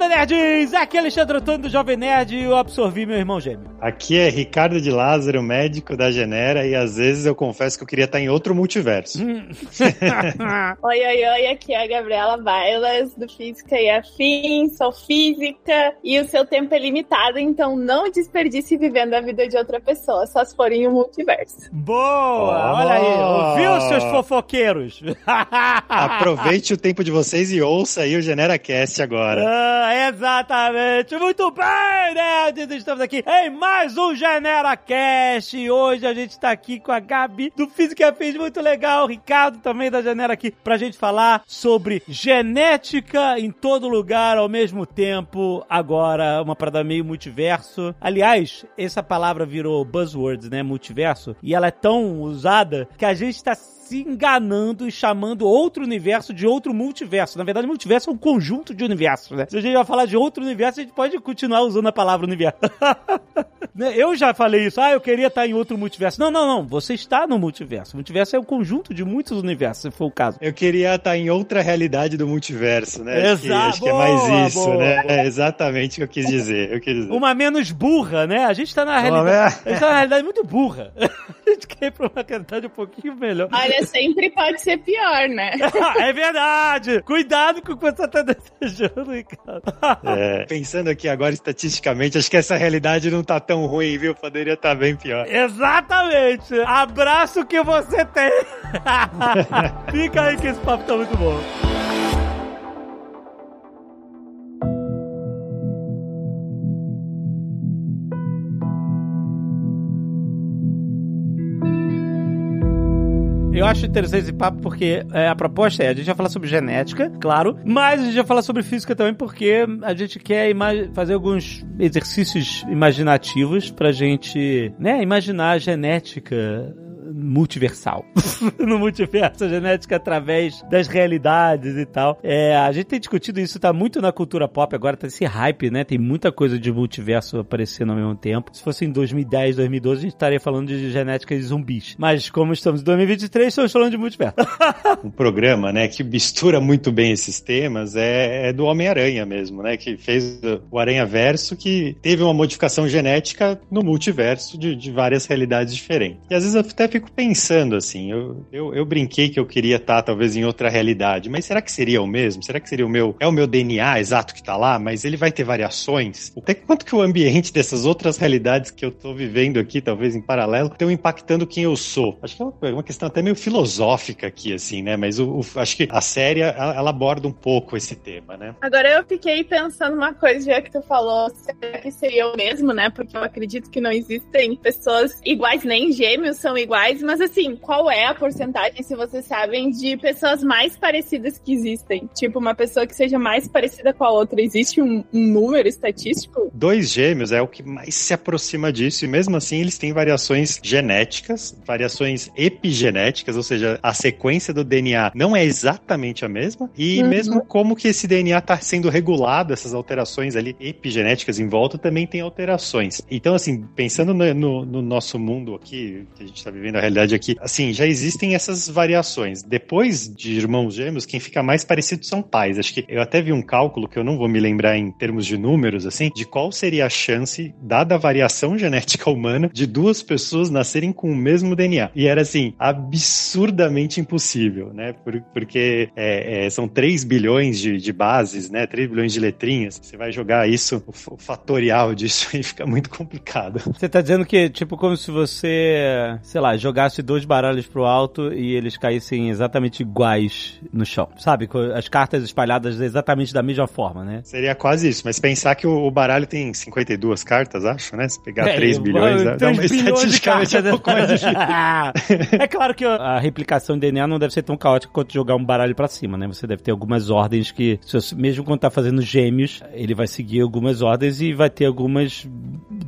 Lada, nerds! Aqui é Alexandre Antônio do Jovem Nerd e eu absorvi meu irmão gêmeo. Aqui é Ricardo de Lázaro, médico da Genera, e às vezes eu confesso que eu queria estar em outro multiverso. Hum. Oi, oi, oi, aqui é a Gabriela Bailas, do Física e Afins, sou física, e o seu tempo é limitado, então não desperdice vivendo a vida de outra pessoa, só se for em um multiverso. Boa! Oh. Olha aí, ouviu, seus fofoqueiros? Aproveite o tempo de vocês e ouça aí o GeneraCast agora. Ah, exatamente! Muito bem, nerds! Estamos aqui em mais um Genera Cast. E hoje a gente tá aqui com a Gabi do Física Afins, muito legal. O Ricardo também da Genera aqui pra gente falar sobre genética em todo lugar ao mesmo tempo. Agora, uma parada meio multiverso. Aliás, essa palavra virou buzzwords, né? Multiverso. E ela é tão usada que a gente tá se enganando e chamando outro universo de outro multiverso. Na verdade, multiverso é um conjunto de universos, né? Se a gente vai falar de outro universo, a gente pode continuar usando a palavra universo. Né? eu já falei isso. Ah, eu queria estar em outro multiverso. Não, não, não. Você está no multiverso. O multiverso é um conjunto de muitos universos, se for o caso. Eu queria estar em outra realidade do multiverso, né? Acho que, Exato. acho que é mais Boa, isso, boa. né? É exatamente o que eu quis dizer. Eu quis dizer. Uma menos burra, né? A gente tá na realidade. A gente tá na realidade muito burra. A gente quer ir pra uma realidade um pouquinho melhor. Olha, sempre pode ser pior, né? é verdade! Cuidado com o que você tá desejando, Ricardo. É, pensando aqui agora estatisticamente, acho que essa realidade não tá tão ruim, viu? Poderia estar bem pior. Exatamente! Abraço que você tem! Fica aí que esse papo tá muito bom. Eu acho interessante esse papo porque é, a proposta é, a gente vai falar sobre genética, claro, mas a gente vai falar sobre física também porque a gente quer fazer alguns exercícios imaginativos pra gente, né, imaginar a genética multiversal. no multiverso, a genética através das realidades e tal. É, a gente tem discutido isso, tá muito na cultura pop agora, tá esse hype, né? Tem muita coisa de multiverso aparecendo ao mesmo tempo. Se fosse em 2010, 2012, a gente estaria falando de genética de zumbis. Mas como estamos em 2023, estamos falando de multiverso. Um programa, né, que mistura muito bem esses temas é, é do Homem-Aranha mesmo, né? Que fez o Aranha Verso, que teve uma modificação genética no multiverso de, de várias realidades diferentes. E às vezes eu até fico pensando assim, eu, eu, eu brinquei que eu queria estar talvez em outra realidade, mas será que seria o mesmo? Será que seria o meu. É o meu DNA exato que tá lá, mas ele vai ter variações? Até quanto que o ambiente dessas outras realidades que eu tô vivendo aqui, talvez em paralelo, estão impactando quem eu sou? Acho que é uma, uma questão até meio filosófica aqui, assim, né? Mas o, o- acho que a série ela, ela aborda um pouco esse tema, né? Agora eu fiquei pensando uma coisa, já que tu falou, será que seria eu mesmo, né? Porque eu acredito que não existem pessoas iguais, nem gêmeos são iguais, mas assim, qual é a porcentagem, se vocês sabem, de pessoas mais parecidas que existem? Tipo, uma pessoa que seja mais parecida com a outra. Existe um, um número estatístico? Dois gêmeos é o que mais se aproxima disso, e mesmo assim eles têm variações genéticas, variações epigenéticas, ou seja, a sequência do DNA não é exatamente a mesma, e Uhum. mesmo como que esse DNA está sendo regulado, essas alterações ali epigenéticas em volta também tem alterações. Então, assim, pensando no, no- no nosso mundo aqui, que a gente está vivendo a realidade aqui, assim, já existem essas variações. Depois de irmãos gêmeos, quem fica mais parecido são pais. Acho que eu até vi um cálculo que eu não vou me lembrar em termos de números, assim, de qual seria a chance, dada a variação genética humana, de duas pessoas nascerem com o mesmo DNA. E era, assim, absurdamente impossível, né? Por- porque é, é, são 3 bilhões de, de bases, né? 3 bilhões de letrinhas. Você vai jogar isso, o, o fatorial disso aí fica muito complicado. Você tá dizendo que, tipo, como se você, sei lá, jogasse dois baralhos pro alto e eles caíssem exatamente iguais no chão. Sabe? Com as cartas espalhadas exatamente da mesma forma, né? Seria quase isso, mas pensar que o, baralho tem 52 cartas, acho, né? Se pegar É, 3 bilhões, dá, dá 3 uma estatisticamente cartas. um pouco mais difícil. é claro que a replicação de DNA não deve ser tão caótica quanto jogar um baralho pra cima, né? Você deve ter algumas ordens que, mesmo quando tá fazendo gêmeos, ele vai seguir algumas ordens e vai ter algumas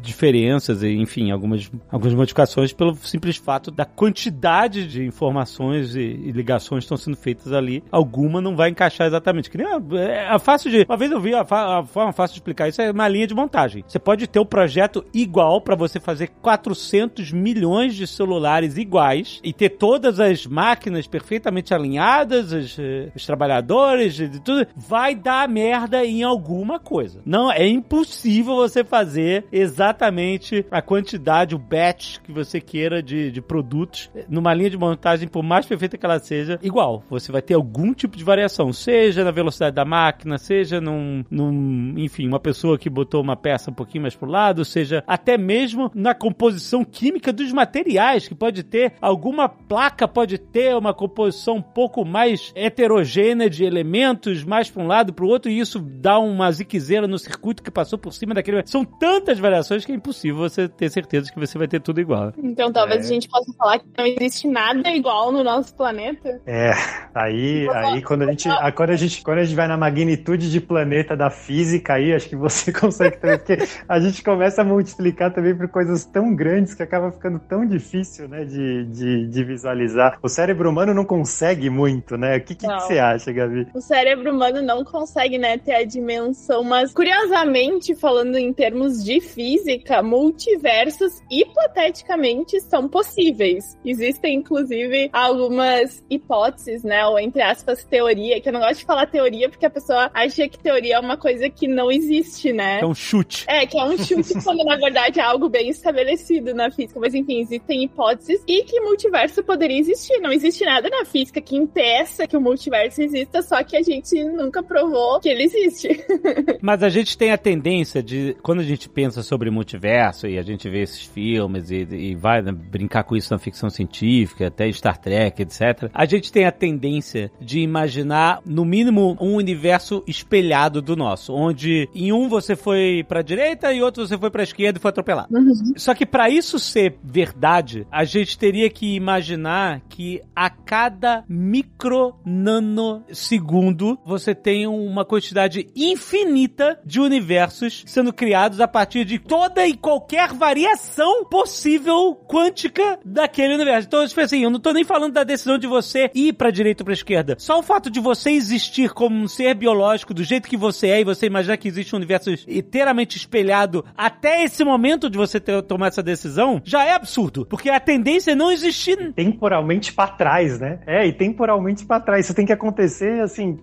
diferenças, enfim, algumas, algumas modificações pelo simples fato da quantidade de informações e, e ligações que estão sendo feitas ali. Alguma não vai encaixar exatamente. Que nem a, a fácil de. Uma vez eu vi a, a, forma fácil de explicar isso é uma linha de montagem. Você pode ter um projeto igual para você fazer 400 milhões de celulares iguais e ter todas as máquinas perfeitamente alinhadas, os, eh, os trabalhadores, tudo. Vai dar merda em alguma coisa. Não, é impossível você fazer exatamente a quantidade, o batch que você queira de, de produtos numa linha de montagem, por mais perfeita que ela seja, igual. Você vai ter algum tipo de variação, seja na velocidade da máquina, seja num, num enfim, uma pessoa que botou uma peça um pouquinho mais pro lado, seja até mesmo na composição química dos materiais, que pode ter alguma placa, pode ter uma composição um pouco mais heterogênea de elementos, mais para um lado para o outro, e isso dá uma ziquezeira no circuito que passou por cima daquele. São tantas variações que é impossível você ter certeza que você vai ter tudo igual. Então talvez é. a gente possa falar que não existe nada igual no nosso planeta. É, aí, aí quando a gente, quando a gente, quando a gente vai na magnitude de planeta da física aí, acho que você consegue também, porque a gente começa a multiplicar também por coisas tão grandes que acaba ficando tão difícil, né, de, de, de visualizar. O cérebro humano não consegue muito, né? O que, que, que você acha, Gabi? O cérebro humano não consegue, né, ter a dimensão, mas curiosamente, falando em termos de física, multiversos hipoteticamente são possíveis. Existem, inclusive, algumas hipóteses, né, ou entre aspas, teoria, que eu não gosto de falar teoria porque a pessoa acha que teoria é uma coisa que não existe, né? É um chute. É, que é um chute quando na verdade é algo bem estabelecido na física. Mas enfim, existem hipóteses e que multiverso poderia existir. Não existe nada na física que impeça que o multiverso exista, só que a gente nunca provou que ele existe. Mas a gente tem a tendência de, quando a gente pensa sobre multiverso e a gente vê esses filmes e, e vai né, brincar com isso na ficção científica, até Star Trek, etc., a gente tem a tendência de imaginar, no mínimo, um universo espelhado do nosso, onde em um você foi pra direita e outro você foi pra esquerda e foi atropelado. Uhum. Só que para isso ser verdade, a gente teria que imaginar que a cada micro nanosegundo você tem uma quantidade infinita de universos sendo criados a partir de toda e qualquer variação possível quântica daquele universo. Então, tipo assim, eu não tô nem falando da decisão de você ir pra direita ou pra esquerda. Só o fato de você existir como um ser biológico do jeito que você é e você imaginar que existe um universo inteiramente espelhado até esse momento de você ter, tomar essa decisão, já é absurdo. Porque a tendência é não existir. Temporalmente para trás, né? É, e temporalmente para trás. Isso tem que acontecer, assim,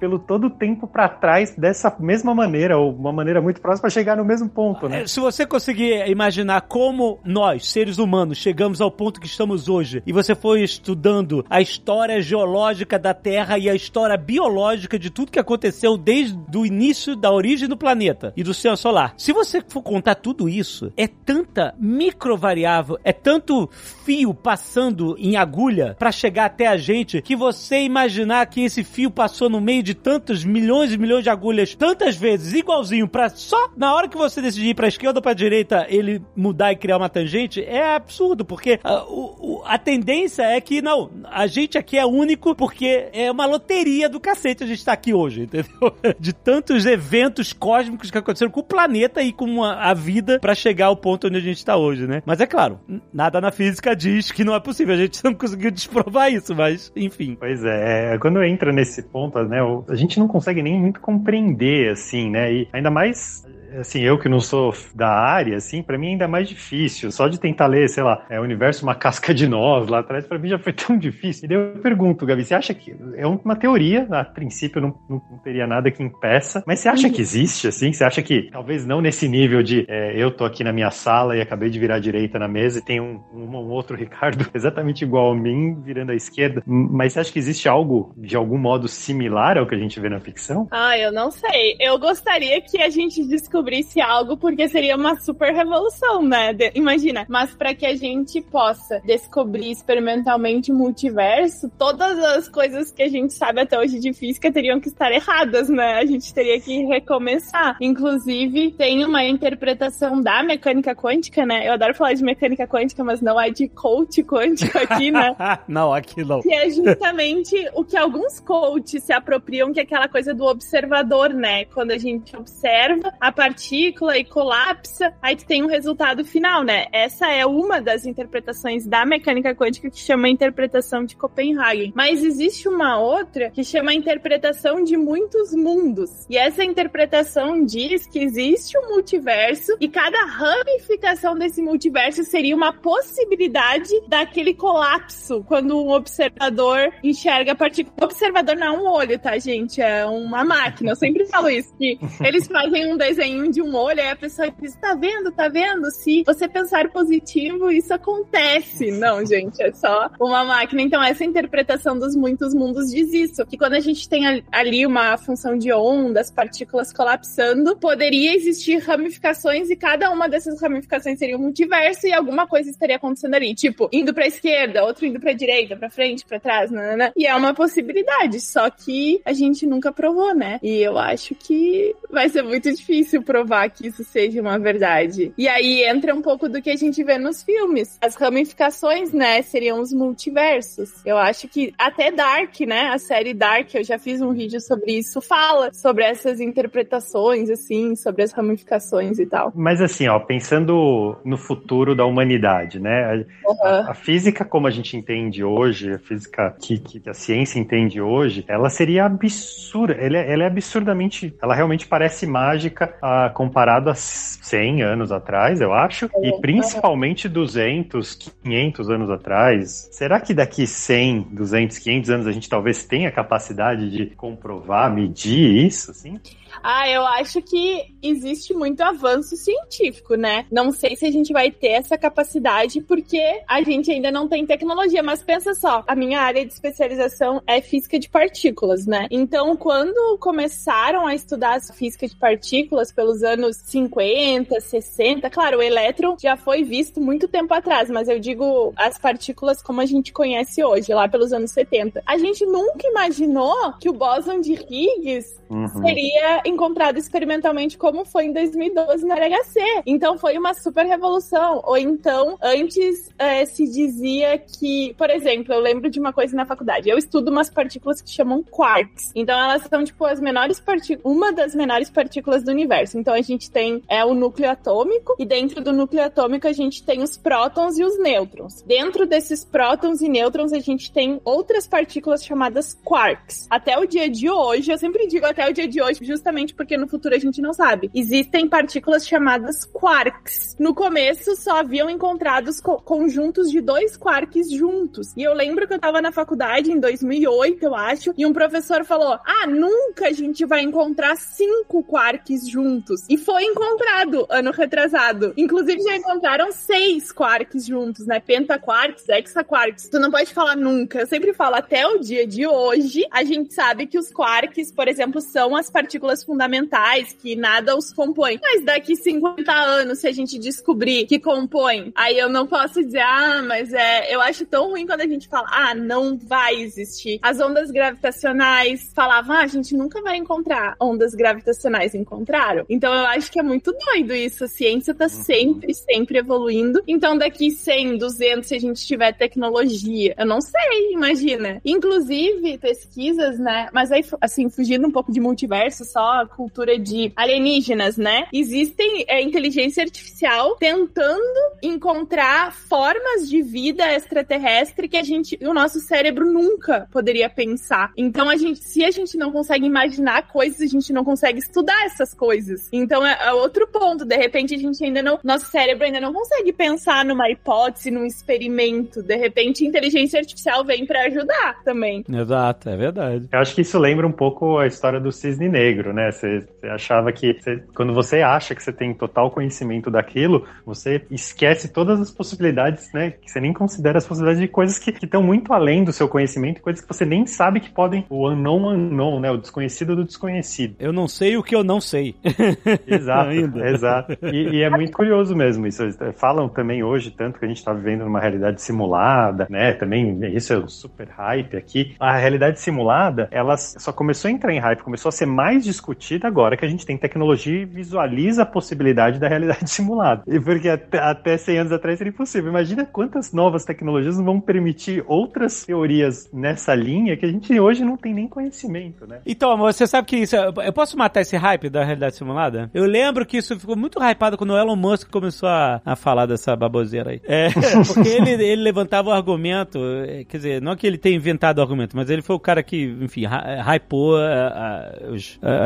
pelo todo o tempo para trás dessa mesma maneira, ou uma maneira muito próxima, para chegar no mesmo ponto, né? Se você conseguir imaginar como nós, seres humanos, chegamos ao ponto que estamos hoje, e você foi estudando a história geológica da Terra e a história biológica de tudo que aconteceu desde o início da origem do planeta e do sistema solar. Se você for contar tudo isso, é tanta microvariável, é tanto fio passando em agulha para chegar até a gente que você imaginar que esse fio passou no meio de tantos milhões e milhões de agulhas tantas vezes, igualzinho, para só na hora que você decidir ir pra esquerda ou pra direita ele mudar e criar uma tangente, é absurdo, porque a, ah, o, a tendência é que, não, a gente aqui é único porque é uma loteria do cacete a gente tá aqui hoje, entendeu? De tantos eventos cósmicos que aconteceram com o planeta e com a, a vida para chegar ao ponto onde a gente tá hoje, né? Mas é claro, nada na física diz que não é possível, a gente não conseguiu desprovar isso, mas enfim. Pois é, quando entra nesse ponto, né, a gente não consegue nem muito compreender, assim, né? E ainda mais assim, eu que não sou da área, assim, para mim é ainda mais difícil. Só de tentar ler, sei lá, é o universo uma casca de nós lá atrás, para mim já foi tão difícil. E daí eu pergunto, Gabi, você acha que é uma teoria, a princípio não, não, não teria nada que impeça, mas você acha que existe, assim? Você acha que talvez não nesse nível de é, eu tô aqui na minha sala e acabei de virar à direita na mesa e tem um, um, um outro Ricardo exatamente igual a mim virando à esquerda, mas você acha que existe algo de algum modo similar ao que a gente vê na ficção? Ah, eu não sei. Eu gostaria que a gente descobrisse descobrisse algo, porque seria uma super revolução, né? De, imagina. Mas para que a gente possa descobrir experimentalmente o multiverso, todas as coisas que a gente sabe até hoje de física teriam que estar erradas, né? A gente teria que recomeçar. Inclusive, tem uma interpretação da mecânica quântica, né? Eu adoro falar de mecânica quântica, mas não é de coach quântico aqui, né? não, aqui não. Que é justamente o que alguns coaches se apropriam, que é aquela coisa do observador, né? Quando a gente observa, a partir partícula e colapsa, aí tu tem um resultado final, né? Essa é uma das interpretações da mecânica quântica que chama interpretação de Copenhagen. Mas existe uma outra que chama interpretação de muitos mundos. E essa interpretação diz que existe um multiverso e cada ramificação desse multiverso seria uma possibilidade daquele colapso quando um observador enxerga a partícula. Observador não é um olho, tá, gente? É uma máquina. Eu sempre falo isso, que eles fazem um desenho de um olho e a pessoa diz, tá vendo, tá vendo? Se você pensar positivo, isso acontece. Não, gente, é só uma máquina. Então, essa interpretação dos muitos mundos diz isso, que quando a gente tem ali uma função de ondas, partículas colapsando, poderia existir ramificações e cada uma dessas ramificações seria um multiverso e alguma coisa estaria acontecendo ali, tipo, indo pra esquerda, outro indo pra direita, pra frente, pra trás, nanana. E é uma possibilidade, só que a gente nunca provou, né? E eu acho que vai ser muito difícil provar que isso seja uma verdade. E aí entra um pouco do que a gente vê nos filmes. As ramificações, né, seriam os multiversos. Eu acho que até Dark, né, a série Dark, eu já fiz um vídeo sobre isso, fala sobre essas interpretações, assim, sobre as ramificações e tal. Mas assim, ó, pensando no futuro da humanidade, né, uhum. a, a, física como a gente entende hoje, a física que, que a ciência entende hoje, ela seria absurda, ela é, ela é absurdamente, ela realmente parece mágica uh, comparado a 100 anos atrás, eu acho, é, e principalmente 200, 500 anos atrás. Será que daqui 100, 200, 500 anos a gente talvez tenha a capacidade de comprovar, medir isso, assim? Ah, eu acho que existe muito avanço científico, né? Não sei se a gente vai ter essa capacidade porque a gente ainda não tem tecnologia, mas pensa só, a minha área de especialização é física de partículas, né? Então, quando começaram a estudar a física de partículas pelos anos 50, 60, claro, o elétron já foi visto muito tempo atrás, mas eu digo as partículas como a gente conhece hoje, lá pelos anos 70. A gente nunca imaginou que o bóson de Higgs uhum. seria encontrado experimentalmente como foi em 2012 na LHC. Então foi uma super revolução. Ou então, antes é, se dizia que, por exemplo, eu lembro de uma coisa na faculdade. Eu estudo umas partículas que chamam quarks. Então elas são tipo as menores partículas, uma das menores partículas do universo. Então a gente tem é o núcleo atômico e dentro do núcleo atômico a gente tem os prótons e os nêutrons. Dentro desses prótons e nêutrons a gente tem outras partículas chamadas quarks. Até o dia de hoje, eu sempre digo até o dia de hoje, justamente porque no futuro a gente não sabe. Existem partículas chamadas quarks. No começo só haviam encontrados co conjuntos de dois quarks juntos. E eu lembro que eu tava na faculdade em 2008, eu acho, e um professor falou: "Ah, nunca a gente vai encontrar cinco quarks juntos". E foi encontrado ano retrasado. Inclusive já encontraram seis quarks juntos, né? Pentaquarks, hexaquarks. Tu não pode falar nunca. Eu sempre falo até o dia de hoje, a gente sabe que os quarks, por exemplo, são as partículas fundamentais que nada os compõe. Mas daqui 50 anos, se a gente descobrir que compõe, aí eu não posso dizer, ah, mas é. Eu acho tão ruim quando a gente fala, ah, não vai existir. As ondas gravitacionais falavam, ah, a gente nunca vai encontrar ondas gravitacionais. Encontraram. Então eu acho que é muito doido isso. A ciência tá sempre, sempre evoluindo. Então daqui 100, 200, se a gente tiver tecnologia, eu não sei, imagina. Inclusive, pesquisas, né? Mas aí, assim, fugindo um pouco de multiverso, só cultura de alienígenas, né? Existem é, inteligência artificial tentando encontrar formas de vida extraterrestre que a gente, o nosso cérebro nunca poderia pensar. Então a gente, se a gente não consegue imaginar coisas, a gente não consegue estudar essas coisas. Então é, é outro ponto. De repente a gente ainda não, nosso cérebro ainda não consegue pensar numa hipótese, num experimento. De repente a inteligência artificial vem para ajudar também. Exato, é verdade. Eu acho que isso lembra um pouco a história do cisne negro, né? Você, você achava que você, quando você acha que você tem total conhecimento daquilo, você esquece todas as possibilidades, né? Que você nem considera as possibilidades de coisas que estão muito além do seu conhecimento, coisas que você nem sabe que podem. O unknown unknown, né? O desconhecido do desconhecido. Eu não sei o que eu não sei. Exato, exato. E, e, é muito curioso mesmo isso. Falam também hoje tanto que a gente está vivendo numa realidade simulada, né? Também isso é um super hype aqui. A realidade simulada, ela só começou a entrar em hype, começou a ser mais discutida agora que a gente tem tecnologia e visualiza a possibilidade da realidade simulada. E porque até, até 100 anos atrás seria impossível. Imagina quantas novas tecnologias vão permitir outras teorias nessa linha que a gente hoje não tem nem conhecimento, né? Então, você sabe que isso. é- Eu posso matar esse hype da realidade simulada? Eu lembro que isso ficou muito hypado quando o Elon Musk começou a, a falar dessa baboseira aí. É, porque ele, ele levantava o argumento, é, quer dizer, não que ele tenha inventado o argumento, mas ele foi o cara que, enfim, hy- hypou a-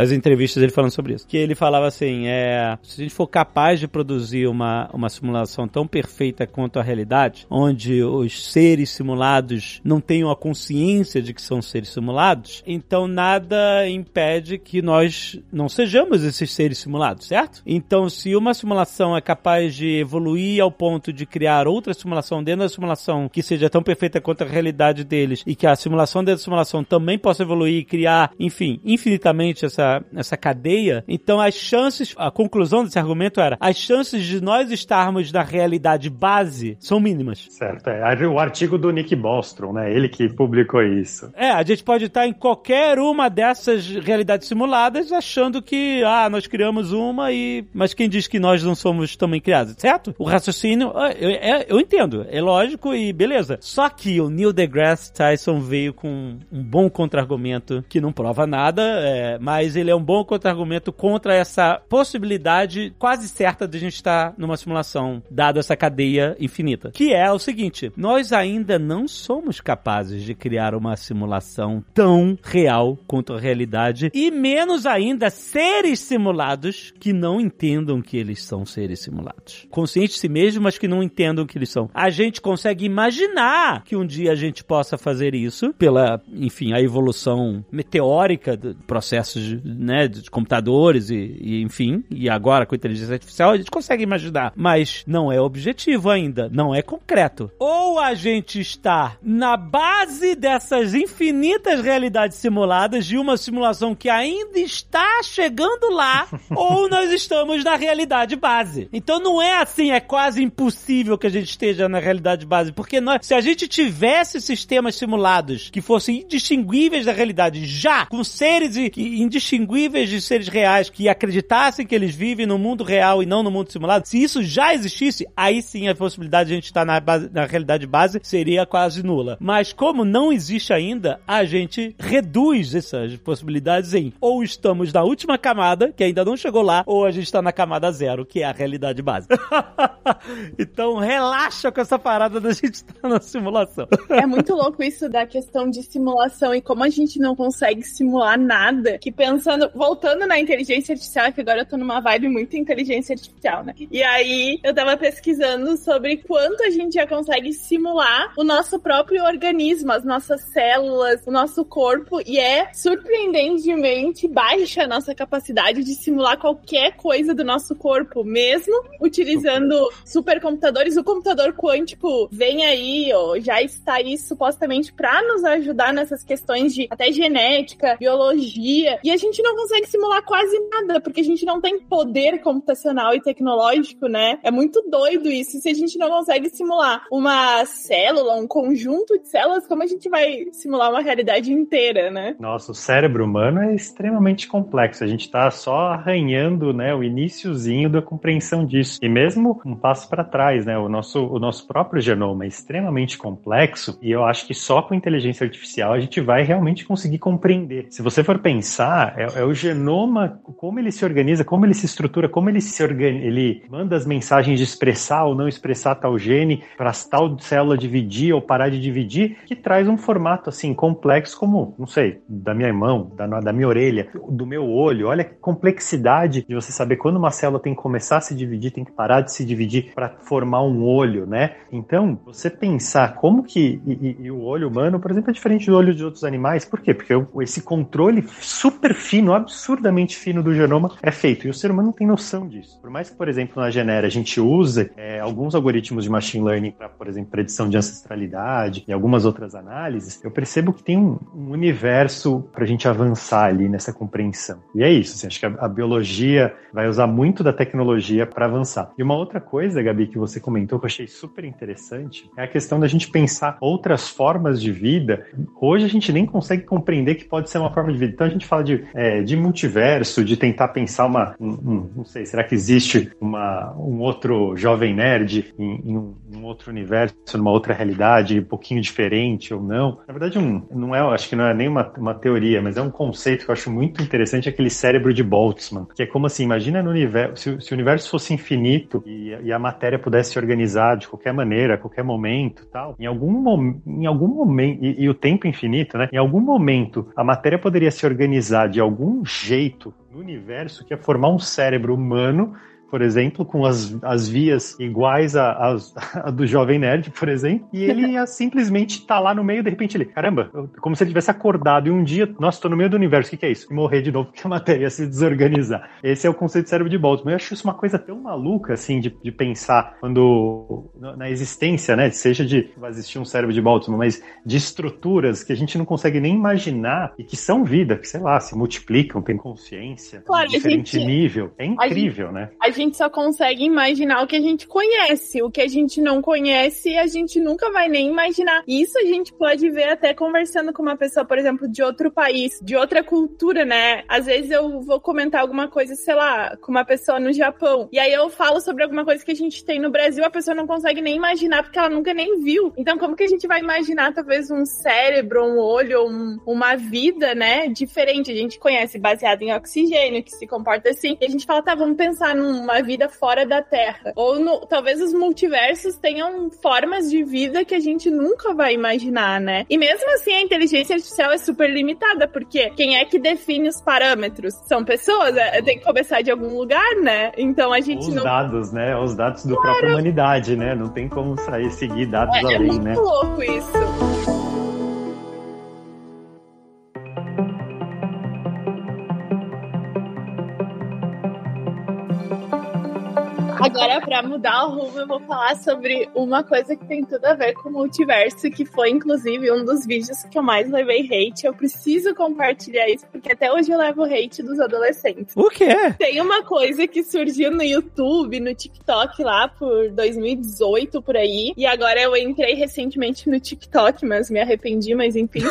as entrevistas dele falando sobre isso. Que ele falava assim: é, se a gente for capaz de produzir uma, uma simulação tão perfeita quanto a realidade, onde os seres simulados não tenham a consciência de que são seres simulados, então nada impede que nós não sejamos esses seres simulados, certo? Então, se uma simulação é capaz de evoluir ao ponto de criar outra simulação dentro da simulação que seja tão perfeita quanto a realidade deles e que a simulação dentro da simulação também possa evoluir e criar, enfim, infinitamente essa, essa cadeia, então as chances, a conclusão desse argumento era, as chances de nós estarmos na realidade base são mínimas. Certo, é. O artigo do Nick Bostrom, né? Ele que publicou isso. É, a gente pode estar em qualquer uma dessas realidades simuladas achando que, ah, nós criamos uma e. Mas quem diz que nós não somos também criados, certo? O raciocínio, ah, eu, é- eu entendo, é lógico e beleza. Só que o Neil deGrasse Tyson veio com um bom contra-argumento que não prova nada, é, mas ele é um bom contra-argumento contra essa possibilidade quase certa de a gente estar numa simulação, dado essa cadeia infinita. Que é o seguinte: nós ainda não somos capazes de criar uma simulação tão real quanto a realidade, e menos ainda seres simulados que não entendam que eles são seres simulados. Conscientes de si mesmos, mas que não entendam que eles são. A gente consegue imaginar que um dia a gente possa fazer isso pela, enfim, a evolução meteórica de processos, né, de computadores e, e, enfim, e agora com inteligência artificial a gente consegue imaginar, mas não é objetivo ainda, não é concreto. Ou a gente está na base dessas infinitas realidades simuladas de uma simulação que ainda está chegando lá, ou nós estamos na realidade base. Então não é assim, é quase impossível que a gente esteja na realidade base, porque nós, se a gente tivesse sistemas simulados que fossem indistinguíveis da realidade, já com seres i- indistinguíveis de seres reais que acreditassem que eles vivem no mundo real e não no mundo simulado, se isso já existisse, aí sim a possibilidade de a gente estar na, base- na realidade base seria quase nula. Mas como não existe ainda, a gente reduz essas possibilidades em ou estamos na última camada, que ainda não chegou lá, ou a gente está na camada zero, que é a realidade base. então relaxa com essa parada da gente estar na simulação. É muito louco isso da questão de simulação e como a gente não consegue simular nada. Que voltando na inteligência artificial, que agora eu tô numa vibe muito inteligência artificial, né? E aí eu tava pesquisando sobre quanto a gente já consegue simular o nosso próprio organismo, as nossas células, o nosso corpo, e é surpreendentemente baixa a nossa capacidade de simular qualquer coisa do nosso corpo, mesmo utilizando supercomputadores. O computador quântico vem aí, ó, já está aí supostamente para nos ajudar nessas questões de até genética, biologia, e a gente não consegue simular quase nada, porque a gente não tem poder computacional e tecnológico, né? É muito doido isso. Se a gente não consegue simular uma célula, um conjunto de células, como a gente vai simular uma realidade inteira, né? Nossa, o cérebro humano é extremamente complexo. A gente está só arranhando, né, o iniciozinho da compreensão disso. E mesmo um passo para trás, né, o nosso, o nosso próprio genoma é extremamente complexo e eu acho que só com inteligência artificial a gente vai realmente conseguir compreender. Se você for pensar, é, é o genoma, como ele se organiza, como ele se estrutura, como ele se organiza, ele manda as mensagens de expressar ou não expressar tal gene para tal célula dividir ou parar de dividir, que traz um formato assim complexo como, não sei, da minha mão, da, da minha orelha, do meu olho. Olha que complexidade de você saber quando uma célula tem que começar a se dividir, tem que parar de se dividir para formar um olho, né? Então, você pensar como que e, e- e o olho humano, por exemplo, é diferente do olho de outros animais. Por quê? Porque esse controle super fino, absurdamente fino do genoma é feito. E o ser humano não tem noção disso. Por mais que, por exemplo, na Genera a gente use é, alguns algoritmos de machine learning para, por exemplo, predição de ancestralidade e algumas outras análises, eu percebo que tem um, um universo para a gente avançar ali nessa compreensão. E é isso. assim, acho que a, a biologia vai usar muito da tecnologia para avançar. E uma outra coisa, Gabi, que você comentou que eu achei super interessante é a questão da gente pensar outras formas de vida. Hoje a gente nem consegue compreender que pode ser uma forma de vida. Então a gente fala de é, é, de multiverso, de tentar pensar uma. Um, um, não sei, será que existe uma, um outro jovem nerd em, em um, um, outro universo, numa outra realidade, um pouquinho diferente ou não? Na verdade, um, não é, acho que não é nem uma, uma teoria, mas é um conceito que eu acho muito interessante, aquele cérebro de Boltzmann. Que é como assim, imagina no universo, se, se o universo fosse infinito e, e, a matéria pudesse se organizar de qualquer maneira, a qualquer momento tal, em algum, em algum momento, e, e o tempo infinito, né? Em algum momento a matéria poderia se organizar de algum jeito no universo que é formar um cérebro humano por exemplo, com as, as vias iguais a, a, a do Jovem Nerd, por exemplo, e ele ia simplesmente estar tá lá no meio, de repente ele, caramba, como se ele tivesse acordado e um dia, nossa, tô no meio do universo, o que, que é isso? E morrer de novo porque a matéria ia se desorganizar. Esse é o conceito de cérebro de Boltzmann. Eu acho isso uma coisa tão maluca, assim, de, de pensar quando, na existência, né, seja de vai existir um cérebro de Boltzmann, mas de estruturas que a gente não consegue nem imaginar e que são vida, que sei lá, se multiplicam, têm consciência, claro, diferente gente, nível. É incrível, gente, né? Gente só consegue imaginar o que a gente conhece. O que a gente não conhece, a gente nunca vai nem imaginar. Isso a gente pode ver até conversando com uma pessoa, por exemplo, de outro país, de outra cultura, né? Às vezes eu vou comentar alguma coisa, sei lá, com uma pessoa no Japão. E aí eu falo sobre alguma coisa que a gente tem no Brasil, a pessoa não consegue nem imaginar porque ela nunca nem viu. Então, como que a gente vai imaginar talvez um cérebro, um olho, um, uma vida, né, diferente? A gente conhece baseado em oxigênio, que se comporta assim. E a gente fala, tá, vamos pensar num uma vida fora da Terra. Ou no, talvez os multiversos tenham formas de vida que a gente nunca vai imaginar, né? E mesmo assim, a inteligência artificial é super limitada, porque quem é que define os parâmetros? São pessoas, é, tem que começar de algum lugar, né? Então a gente os não... dados, né? Os dados do claro. própria humanidade, né? Não tem como sair seguir dados é, além, é muito né? louco isso. Agora, para mudar o rumo, eu vou falar sobre uma coisa que tem tudo a ver com o multiverso, que foi inclusive um dos vídeos que eu mais levei hate. Eu preciso compartilhar isso, porque até hoje eu levo hate dos adolescentes. O quê? Tem uma coisa que surgiu no YouTube, no TikTok lá por 2018 por aí. E agora eu entrei recentemente no TikTok, mas me arrependi, mas enfim.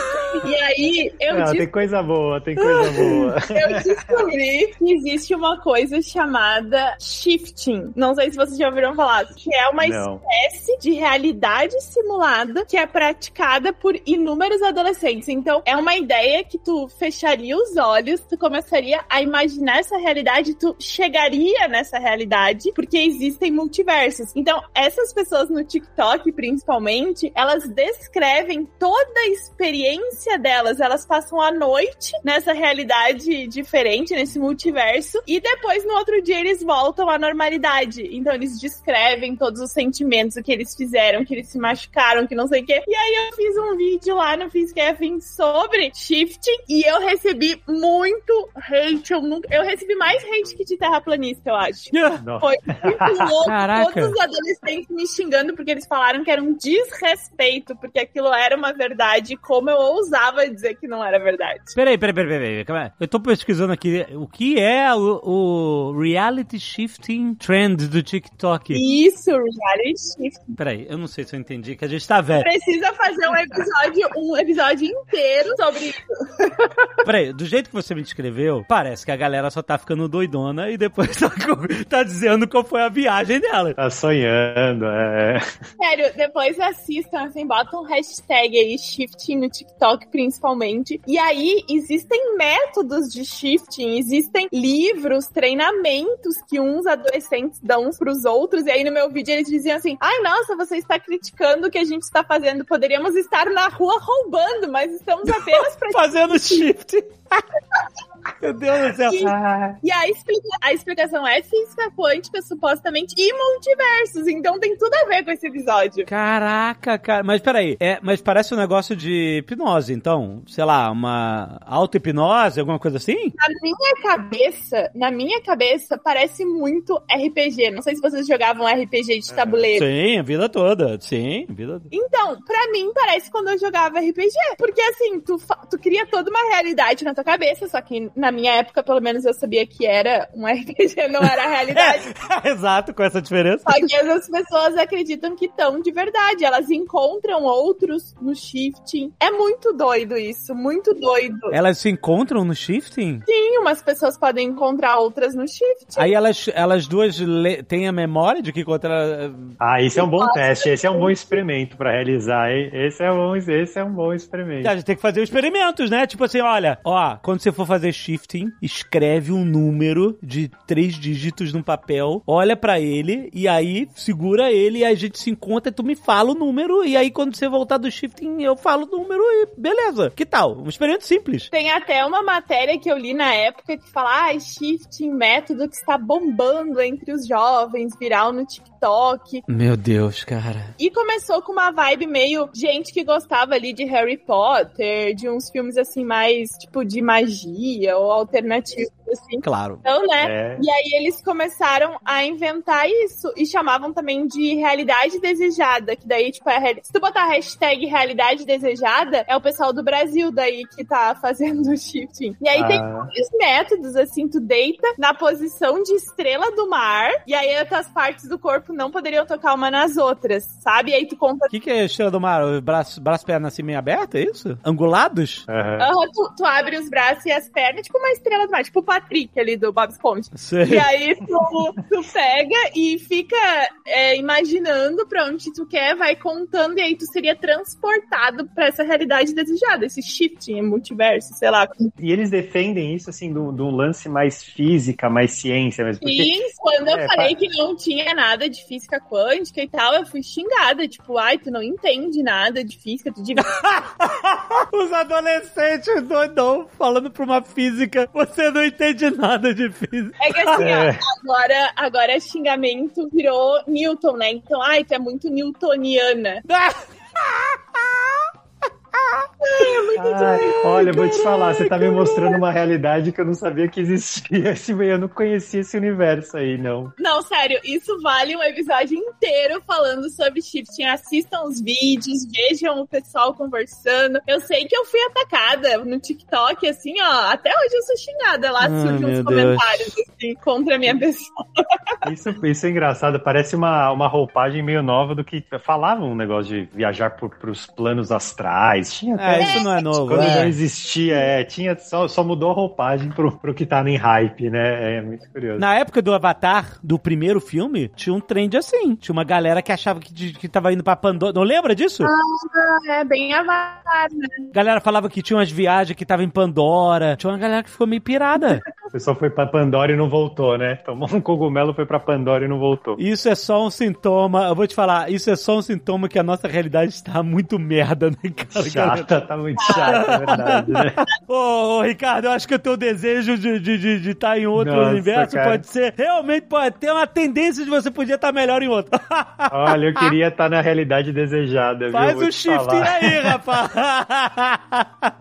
e aí eu. Não, tem coisa boa, tem coisa boa. eu descobri que existe uma coisa chamada shifting não sei se vocês já ouviram falar, que é uma não. espécie de realidade simulada que é praticada por inúmeros adolescentes. Então, é uma ideia que tu fecharia os olhos, tu começaria a imaginar essa realidade, tu chegaria nessa realidade, porque existem multiversos. Então, essas pessoas no TikTok, principalmente, elas descrevem toda a experiência delas. Elas passam a noite nessa realidade diferente, nesse multiverso, e depois, no outro dia, eles voltam à normalidade verdade. Então eles descrevem todos os sentimentos, o que eles fizeram, que eles se machucaram, que não sei o quê. E aí eu fiz um vídeo lá no Fiskeffing sobre shifting e eu recebi muito hate. Eu, nunca, eu recebi mais hate que de terraplanista, eu acho. Não. Foi muito louco. Caraca. Todos os adolescentes me xingando porque eles falaram que era um desrespeito, porque aquilo era uma verdade, como eu ousava dizer que não era verdade. Peraí, peraí, peraí, peraí. Eu tô pesquisando aqui o que é o, o reality shifting trend do TikTok. Isso, reality shift. Peraí, eu não sei se eu entendi, que a gente tá velho. Precisa fazer um episódio, um episódio inteiro sobre isso. Peraí, do jeito que você me descreveu, parece que a galera só tá ficando doidona e depois tá, tá dizendo qual foi a viagem dela. Tá sonhando, é. Sério, depois assistam, assim, botam um hashtag aí, shifting no TikTok principalmente. E aí, existem métodos de shifting, existem livros, treinamentos que uns adolescentes dão uns pros outros, e aí no meu vídeo eles diziam assim: ai, nossa, você está criticando o que a gente está fazendo, poderíamos estar na rua roubando, mas estamos apenas fazendo shift. Meu Deus do céu. E, ah. e a, explica, a, explicação é física quântica, supostamente, e multiversos. Então tem tudo a ver com esse episódio. Caraca, cara. Mas peraí, é, mas parece um negócio de hipnose, então. Sei lá, uma auto-hipnose, alguma coisa assim? Na minha cabeça, na minha cabeça, parece muito RPG. Não sei se vocês jogavam RPG de tabuleiro. Sim, a vida toda. Sim, a vida Então, pra mim, parece quando eu jogava RPG. Porque, assim, tu, tu cria toda uma realidade na tua cabeça, só que na minha época, pelo menos, eu sabia que era um RPG, não era a realidade. Exato, com essa diferença. Só que as pessoas acreditam que estão de verdade. Elas encontram outros no shifting. É muito doido isso, muito doido. Elas se encontram no shifting? Sim, umas pessoas podem encontrar outras no shifting. Aí elas, elas duas têm a memória de que encontraram. Ah, esse é um bom teste, esse é um bom experimento pra realizar, hein? Esse é, um, esse é um bom experimento. A gente tem que fazer experimentos, né? Tipo assim, olha, ó, quando você for fazer shifting, escreve um número de três dígitos no papel, olha para ele e aí segura ele e a gente se encontra e tu me fala o número e aí quando você voltar do shifting eu falo o número e beleza. Que tal? Um experimento simples. Tem até uma matéria que eu li na época que fala, ah, shifting, método que está bombando entre os jovens, viral no TikTok. Meu Deus, cara. E começou com uma vibe meio gente que gostava ali de Harry Potter, de uns filmes assim mais tipo de magia ou alternativos assim. Claro. Então, né? É. E aí eles começaram a inventar isso e chamavam também de realidade desejada, que daí, tipo, é, se tu botar a hashtag realidade desejada, é o pessoal do Brasil daí que tá fazendo o shifting. E aí ah. tem vários métodos, assim, tu deita na posição de estrela do mar, e aí as tuas partes do corpo não poderiam tocar uma nas outras, sabe? E aí tu conta... O que, que é estrela do mar? O braço, braço perna assim meio aberta, é isso? Angulados? Uhum. uhum tu, tu, abre os braços e as pernas, tipo uma estrela do mar, tipo Patrick ali do Bob Esponja. Sei. E aí tu, tu pega e fica é, imaginando pra onde tu quer, vai contando, e aí tu seria transportado pra essa realidade desejada, esse shifting, multiverso, sei lá. E eles defendem isso, assim, de um lance mais física, mais ciência mesmo. Porque, Sim, quando eu é, falei que não tinha nada de física quântica e tal, eu fui xingada, tipo, ai, tu não entende nada de física, tu devia... Os adolescentes doidão falando pra uma física, você não entende nada de física. É que assim, é. agora, agora xingamento virou Newton, né? Então, ai, tu é muito newtoniana. Ai, olha, vou te falar, você tá me mostrando uma realidade que eu não sabia que existia. Eu não conhecia esse universo aí, não. Não, sério, isso vale um episódio inteiro falando sobre shifting. Assistam os vídeos, vejam o pessoal conversando. Eu sei que eu fui atacada no TikTok, assim, ó. Até hoje eu sou xingada lá, surgem uns comentários, assim, contra a minha pessoa. Isso, isso é engraçado, parece uma, uma roupagem meio nova do que falavam um negócio de viajar por, pros planos astrais tinha é, isso não é novo. Quando é. não existia, é, tinha, só, só mudou a roupagem pro, pro que tá em hype, né? É muito curioso. Na época do Avatar, do primeiro filme, tinha um trend assim. Tinha uma galera que achava que, que tava indo pra Pandora. Não lembra disso? Ah, é bem Avatar, né? Galera falava que tinha umas viagens que tava em Pandora. Tinha uma galera que ficou meio pirada. o pessoal foi pra Pandora e não voltou, né? Tomou um cogumelo, foi pra Pandora e não voltou. Isso é só um sintoma, eu vou te falar, isso é só um sintoma que a nossa realidade está muito merda, né, cara? Chata, tá muito chata, é verdade, né? ô, ô, Ricardo, eu acho que o teu desejo de estar de, de, de tá em outro Nossa, universo cara. pode ser, realmente pode ter uma tendência de você podia estar tá melhor em outro. Olha, eu queria estar tá na realidade desejada, Faz o shift aí, rapaz.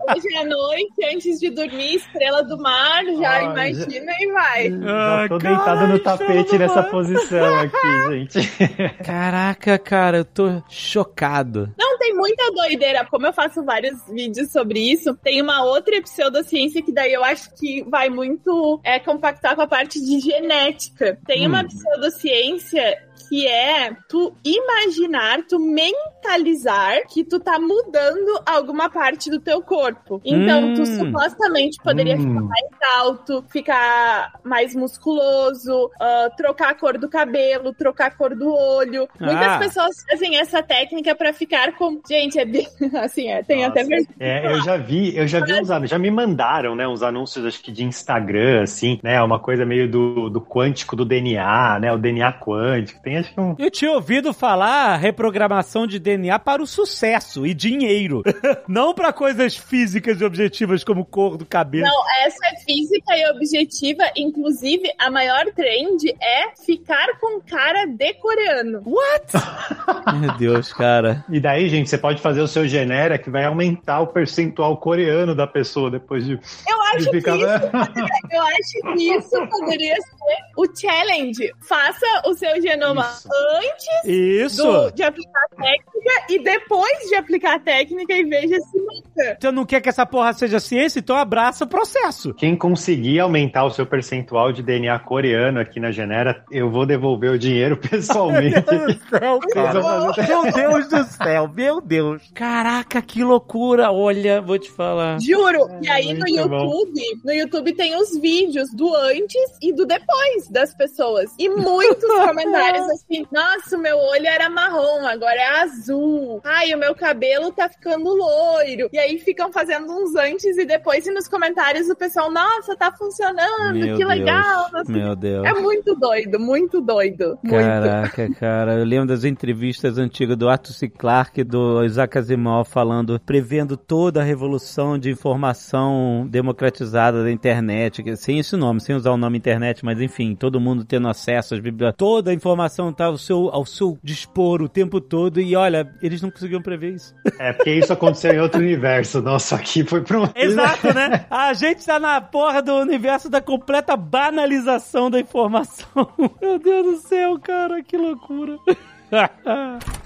Hoje à noite, antes de dormir, estrela do mar, já imagina e vai. Já tô deitado no tapete nessa posição aqui, gente. Caraca, cara, eu tô chocado. Não, tem muita doideira. Como eu faço vários vídeos sobre isso, tem uma outra pseudociência que daí eu acho que vai muito é, compactar com a parte de genética. Tem hum. uma pseudociência que é tu imaginar, tu mentalizar que tu tá mudando alguma parte do teu corpo. Então, hum. tu supostamente poderia hum. ficar mais alto, ficar mais musculoso, uh, trocar a cor do cabelo, trocar a cor do olho. Ah. Muitas pessoas fazem essa técnica para ficar com. Gente, é bem. Assim, é, tem Nossa. até. É, eu já vi, eu já vi uns anúncios, já me mandaram, né, uns anúncios, acho que de Instagram, assim, né? Uma coisa meio do, do quântico do DNA, né? O DNA quântico. Tem acho que um. Eu tinha ouvido falar reprogramação de DNA para o sucesso e dinheiro. não para coisas físicas e objetivas como cor do cabelo. Não, essa é física e objetiva. Inclusive, a maior trend é ficar com cara de coreano. What? Meu Deus, cara. E daí, gente, você pode fazer o seu genera que vai aumentar o percentual coreano da pessoa depois de. Eu acho, de ficar... que, isso, eu acho que isso poderia ser o challenge. Faça o seu genoma Isso. antes Isso! do- de aplicar a técnica e depois de aplicar a técnica e veja se mata. Você não quer que essa porra seja ciência, então abraça o processo. Quem conseguir aumentar o seu percentual de DNA coreano aqui na Genera, eu vou devolver o dinheiro pessoalmente. céu, Meu Deus do céu, meu Deus. Caraca, que loucura. Olha, vou te falar. Juro. E aí no muito bom. YouTube, no YouTube tem os vídeos do antes e do depois das pessoas. E muitos comentários assim: nossa, o meu olho era marrom, agora é azul. Ai, o meu cabelo tá ficando loiro. E aí ficam fazendo uns antes e depois, e nos comentários o pessoal, nossa, tá funcionando, Meu que Deus, legal. Nossa, Meu Deus. É muito doido, muito doido. Muito. Caraca, cara, eu lembro das entrevistas antigas do Arthur C. Clarke e do Isaac Asimov falando, prevendo toda a revolução de informação democratizada da internet, sem esse nome, sem usar o nome internet, mas enfim, todo mundo tendo acesso às bibliotecas, toda a informação tá ao seu, ao seu dispor o tempo todo e olha, eles não conseguiam prever isso. É, porque isso aconteceu em outro universo. Nossa, aqui foi pra um. Exato, né? A gente tá na porra do universo da completa banalização da informação. Meu Deus do céu, cara, que loucura.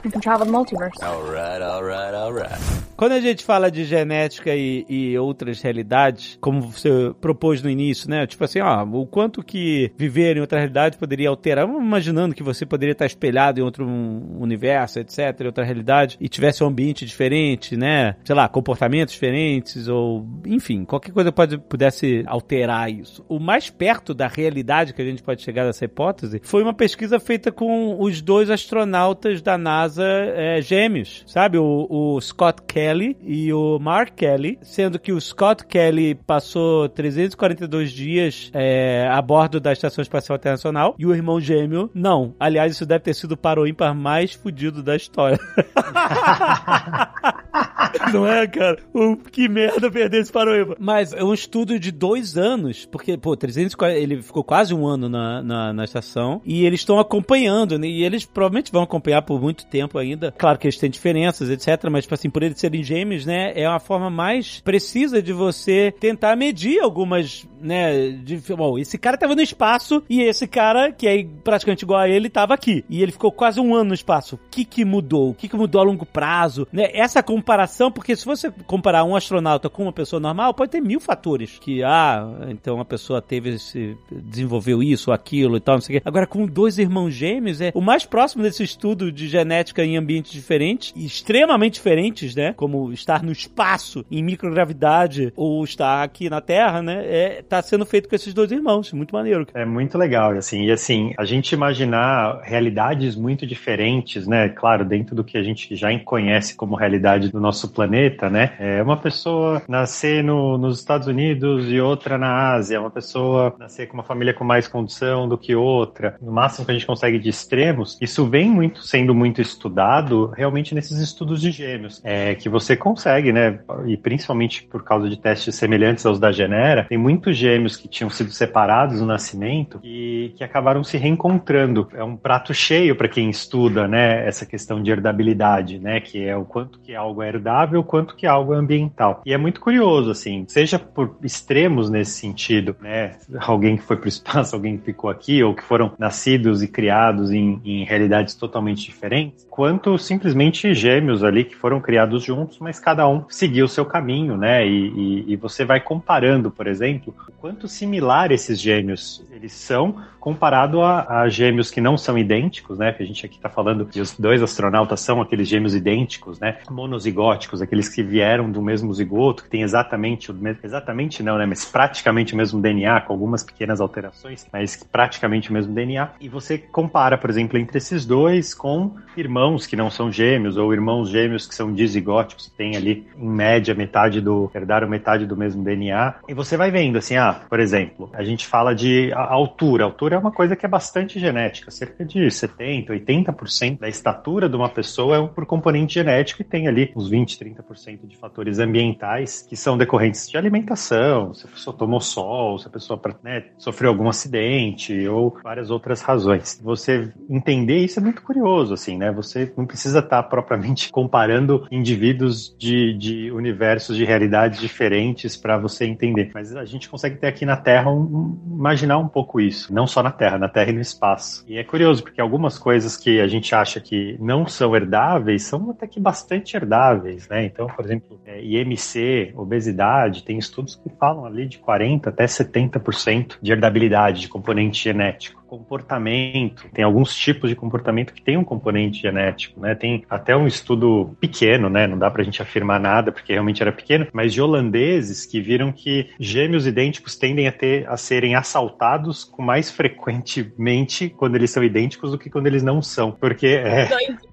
You can travel the multiverse. Alright, alright, alright. Quando a gente fala de genética e, e outras realidades, como você propôs no início, né? Tipo assim, ó, o quanto que viver em outra realidade poderia alterar. Imaginando que você poderia estar espelhado em outro universo, etc., em outra realidade, e tivesse um ambiente diferente, né? Sei lá, comportamentos diferentes, ou enfim, qualquer coisa pode, pudesse alterar isso. O mais perto da realidade que a gente pode chegar dessa hipótese foi uma pesquisa feita com os dois astronautas da NASA é, gêmeos, sabe? O, o Scott Kelly e o Mark Kelly, sendo que o Scott Kelly passou 342 dias é, a bordo da Estação Espacial Internacional e o irmão gêmeo não. Aliás, isso deve ter sido o para o ímpar mais fudido da história. Não é, cara? O, que merda perder esse ímpar. Mas é um estudo de dois anos, porque, pô, 340, ele ficou quase um ano na, na, na estação e eles estão acompanhando, né? E eles provavelmente vão acompanhar por muito tempo ainda. Claro que eles têm diferenças, etc. Mas, tipo assim, por eles serem gêmeos, né? É uma forma mais precisa de você tentar medir algumas, né? De, bom, esse cara tava no espaço e esse cara, que é praticamente igual a ele, tava aqui. E ele ficou quase um ano no espaço. O que que mudou? O que que mudou a longo prazo? Né? Essa comparação, porque se você comparar um astronauta com uma pessoa normal, pode ter mil fatores. Que, ah, então uma pessoa teve esse, desenvolveu isso, aquilo e tal, não sei o quê. Agora, com dois irmãos gêmeos, é o mais próximo desse estudo de genética em ambientes diferentes, extremamente diferentes, né? Como estar no espaço, em microgravidade, ou estar aqui na Terra, né? É, tá sendo feito com esses dois irmãos. Muito maneiro. É muito legal, assim, e assim, a gente imaginar realidades muito diferentes, né, claro, dentro do que a gente já conhece como realidade do nosso planeta, né, é uma pessoa nascer no, nos Estados Unidos e outra na Ásia, uma pessoa nascer com uma família com mais condição do que outra, no máximo que a gente consegue de extremos, isso vem muito, sendo muito estudado realmente nesses estudos de gêmeos, é, que você consegue, né, e principalmente por causa de testes semelhantes aos da Genera, tem muitos gêmeos que tinham sido separados no nascimento e que acabaram se reencontrando. É um prato cheio para quem estuda, né, essa questão de herdabilidade, né, que é o quanto que algo é herdável, o quanto que algo ambiental. E é muito curioso, assim, seja por extremos nesse sentido, né, alguém que foi para o espaço, alguém que ficou aqui, ou que foram nascidos e criados em, em realidades totalmente diferentes, quanto simplesmente gêmeos ali que foram criados juntos, mas cada um seguiu o seu caminho, né, e, e, e você vai comparando, por exemplo, o quanto similar esses gêmeos eles são comparado a, a, gêmeos que não são idênticos, né? Que a gente aqui está falando que os dois astronautas são aqueles gêmeos idênticos, né? Monozigóticos, aqueles que vieram do mesmo zigoto, que tem exatamente o mesmo, exatamente não, né? Mas praticamente o mesmo DNA, com algumas pequenas alterações, mas praticamente o mesmo DNA. E você compara, por exemplo, entre esses dois com irmãos que não são gêmeos ou irmãos gêmeos que são dizigóticos, que tem ali em média metade do herdaram metade do mesmo DNA. E você vai vendo assim, ah, por exemplo, a gente fala de altura, altura é uma coisa que é bastante genética, cerca de 70, 80% da estatura de uma pessoa é por componente genético e tem ali uns 20, 30% de fatores ambientais que são decorrentes de alimentação, se a pessoa tomou sol, se a pessoa né, sofreu algum acidente ou várias outras razões. Você entender isso é muito curioso, assim, né? Você não precisa estar propriamente comparando indivíduos de, de universos, de realidades diferentes para você entender, mas a gente consegue ter aqui na Terra um, imaginar um pouco isso, não só na Terra, na Terra e no espaço. E é curioso, porque algumas coisas que a gente acha que não são herdáveis são até que bastante herdáveis, né? Então, por exemplo, é, IMC, obesidade, tem estudos que falam ali de 40% até 70% de herdabilidade de componente genético comportamento. Tem alguns tipos de comportamento que tem um componente genético, né? Tem até um estudo pequeno, né? Não dá pra gente afirmar nada porque realmente era pequeno, mas de holandeses que viram que gêmeos idênticos tendem a ter a serem assaltados com mais frequentemente quando eles são idênticos do que quando eles não são, porque é,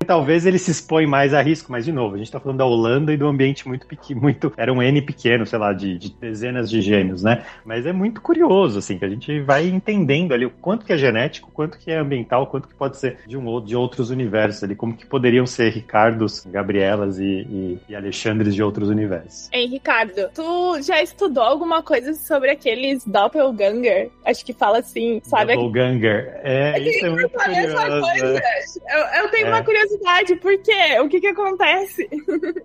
talvez eles se expõem mais a risco, mas de novo, a gente tá falando da Holanda e do ambiente muito pequeno, muito era um N pequeno, sei lá, de, de dezenas de gêmeos, né? Mas é muito curioso assim que a gente vai entendendo ali o quanto que a genético, quanto que é ambiental, quanto que pode ser de um de outros universos ali, como que poderiam ser Ricardos, Gabrielas e, e, e Alexandres de outros universos. Ei, Ricardo, tu já estudou alguma coisa sobre aqueles doppelganger? Acho que fala assim, sabe? Doppelganger. É, isso é muito curioso. Eu, eu, tenho é. uma curiosidade, por quê? O que que acontece?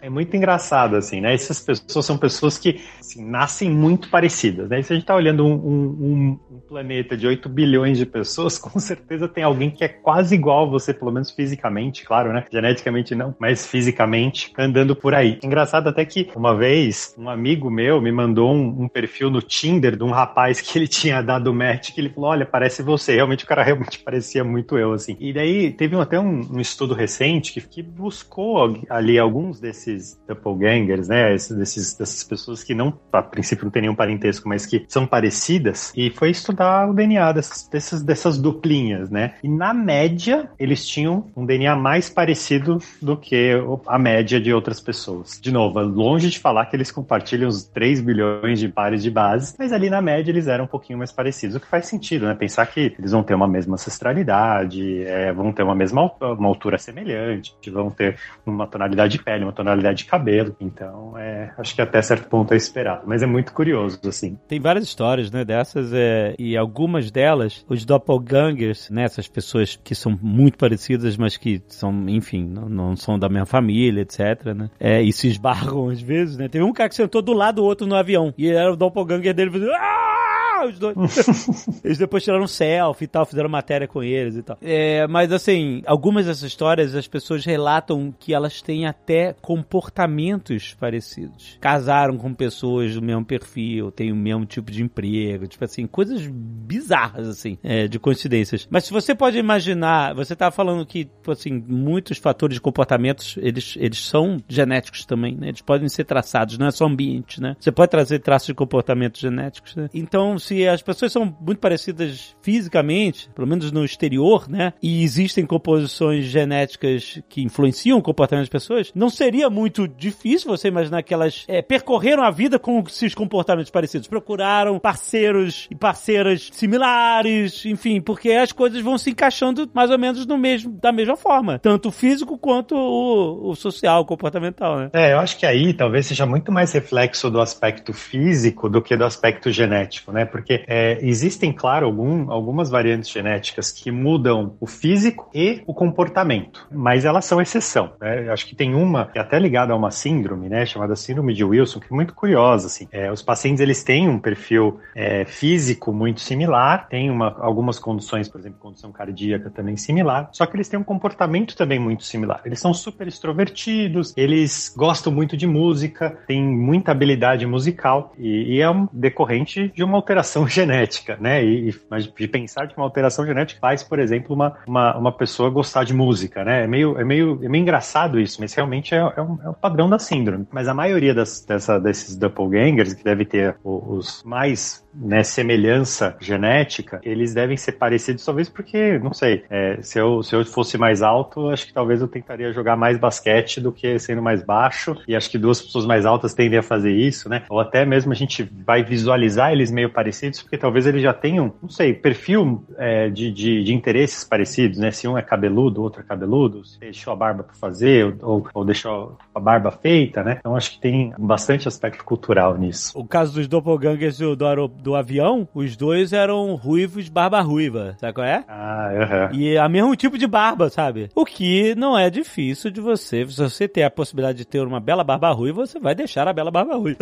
É muito engraçado, assim, né? Essas pessoas são pessoas que assim, nascem muito parecidas, né? Se a gente tá olhando um, um planeta de 8 bilhões de pessoas, com certeza tem alguém que é quase igual a você, pelo menos fisicamente, claro, né? Geneticamente não, mas fisicamente, andando por aí. Engraçado até que uma vez um amigo meu me mandou um, um perfil no Tinder de um rapaz que ele tinha dado match, que ele falou: Olha, parece você. Realmente o cara realmente parecia muito eu, assim. E daí teve até um, um estudo recente que, que buscou ali alguns desses doppelgangers, né? Desses, dessas pessoas que não, a princípio, não tem nenhum parentesco, mas que são parecidas, e foi estudar o DNA dessas, dessas, dessas essas duplinhas, né? E na média, eles tinham um DNA mais parecido do que a média de outras pessoas. De novo, é longe de falar que eles compartilham os 3 bilhões de pares de bases, mas ali na média eles eram um pouquinho mais parecidos, o que faz sentido, né? Pensar que eles vão ter uma mesma ancestralidade, é, vão ter uma mesma uma altura semelhante, vão ter uma tonalidade de pele, uma tonalidade de cabelo. Então, é, acho que até certo ponto é esperado. Mas é muito curioso, assim. Tem várias histórias, né, dessas, é, e algumas delas, os doppel doppelgangers, né? Essas pessoas que são muito parecidas, mas que são, enfim, não, não são da mesma família, etc, né? É, e se esbarram às vezes, né? Teve um cara que sentou do lado do outro no avião e era o doppelganger dele fazendo... Ah! os dois. eles depois tiraram selfie e tal, fizeram matéria com eles e tal. É, mas assim, algumas dessas histórias as pessoas relatam que elas têm até comportamentos parecidos. Casaram com pessoas do mesmo perfil, têm o mesmo tipo de emprego, tipo assim, coisas bizarras, assim, é, de coincidências. Mas se você pode imaginar, você tava falando que, tipo assim, muitos fatores de comportamentos, eles, eles são genéticos também, né? Eles podem ser traçados, não é só ambiente, né? Você pode trazer traços de comportamento genéticos, né? Então, se se as pessoas são muito parecidas fisicamente, pelo menos no exterior, né? E existem composições genéticas que influenciam o comportamento das pessoas, não seria muito difícil você imaginar que elas é, percorreram a vida com esses comportamentos parecidos. Procuraram parceiros e parceiras similares, enfim, porque as coisas vão se encaixando mais ou menos no mesmo, da mesma forma. Tanto o físico quanto o, o social, o comportamental, né? É, eu acho que aí talvez seja muito mais reflexo do aspecto físico do que do aspecto genético, né? Porque porque é, existem, claro, algum, algumas variantes genéticas que mudam o físico e o comportamento, mas elas são exceção. Né? Acho que tem uma que é até ligada a uma síndrome, né, chamada síndrome de Wilson, que é muito curiosa. Assim. É, os pacientes eles têm um perfil é, físico muito similar, tem uma, algumas condições, por exemplo, condição cardíaca também similar, só que eles têm um comportamento também muito similar. Eles são super extrovertidos, eles gostam muito de música, têm muita habilidade musical e, e é um decorrente de uma alteração alteração genética, né? E, de pensar que uma alteração genética faz, por exemplo, uma, uma, uma pessoa gostar de música, né? É meio, é meio, é meio engraçado isso, mas realmente é, é, um, é padrão da síndrome. Mas a maioria das, dessa, desses doppelgangers, que deve ter os mais né, semelhança genética, eles devem ser parecidos, talvez porque, não sei, é, se, eu, se eu fosse mais alto, acho que talvez eu tentaria jogar mais basquete do que sendo mais baixo, e acho que duas pessoas mais altas tendem a fazer isso, né? Ou até mesmo a gente vai visualizar eles meio parecidos, porque talvez eles já tenham, não sei, perfil é, de, de, de, interesses parecidos, né? Se um é cabeludo, o outro é cabeludo, se deixou a barba para fazer, ou, ou deixou a barba feita, né? Então acho que tem bastante aspecto cultural nisso. O caso dos doppelgangers do, do, do avião, os dois eram ruivos barba ruiva, sabe qual é? Ah, uhum. E a mesmo tipo de barba, sabe? O que não é difícil de você, se você ter a possibilidade de ter uma bela barba ruiva, você vai deixar a bela barba ruiva.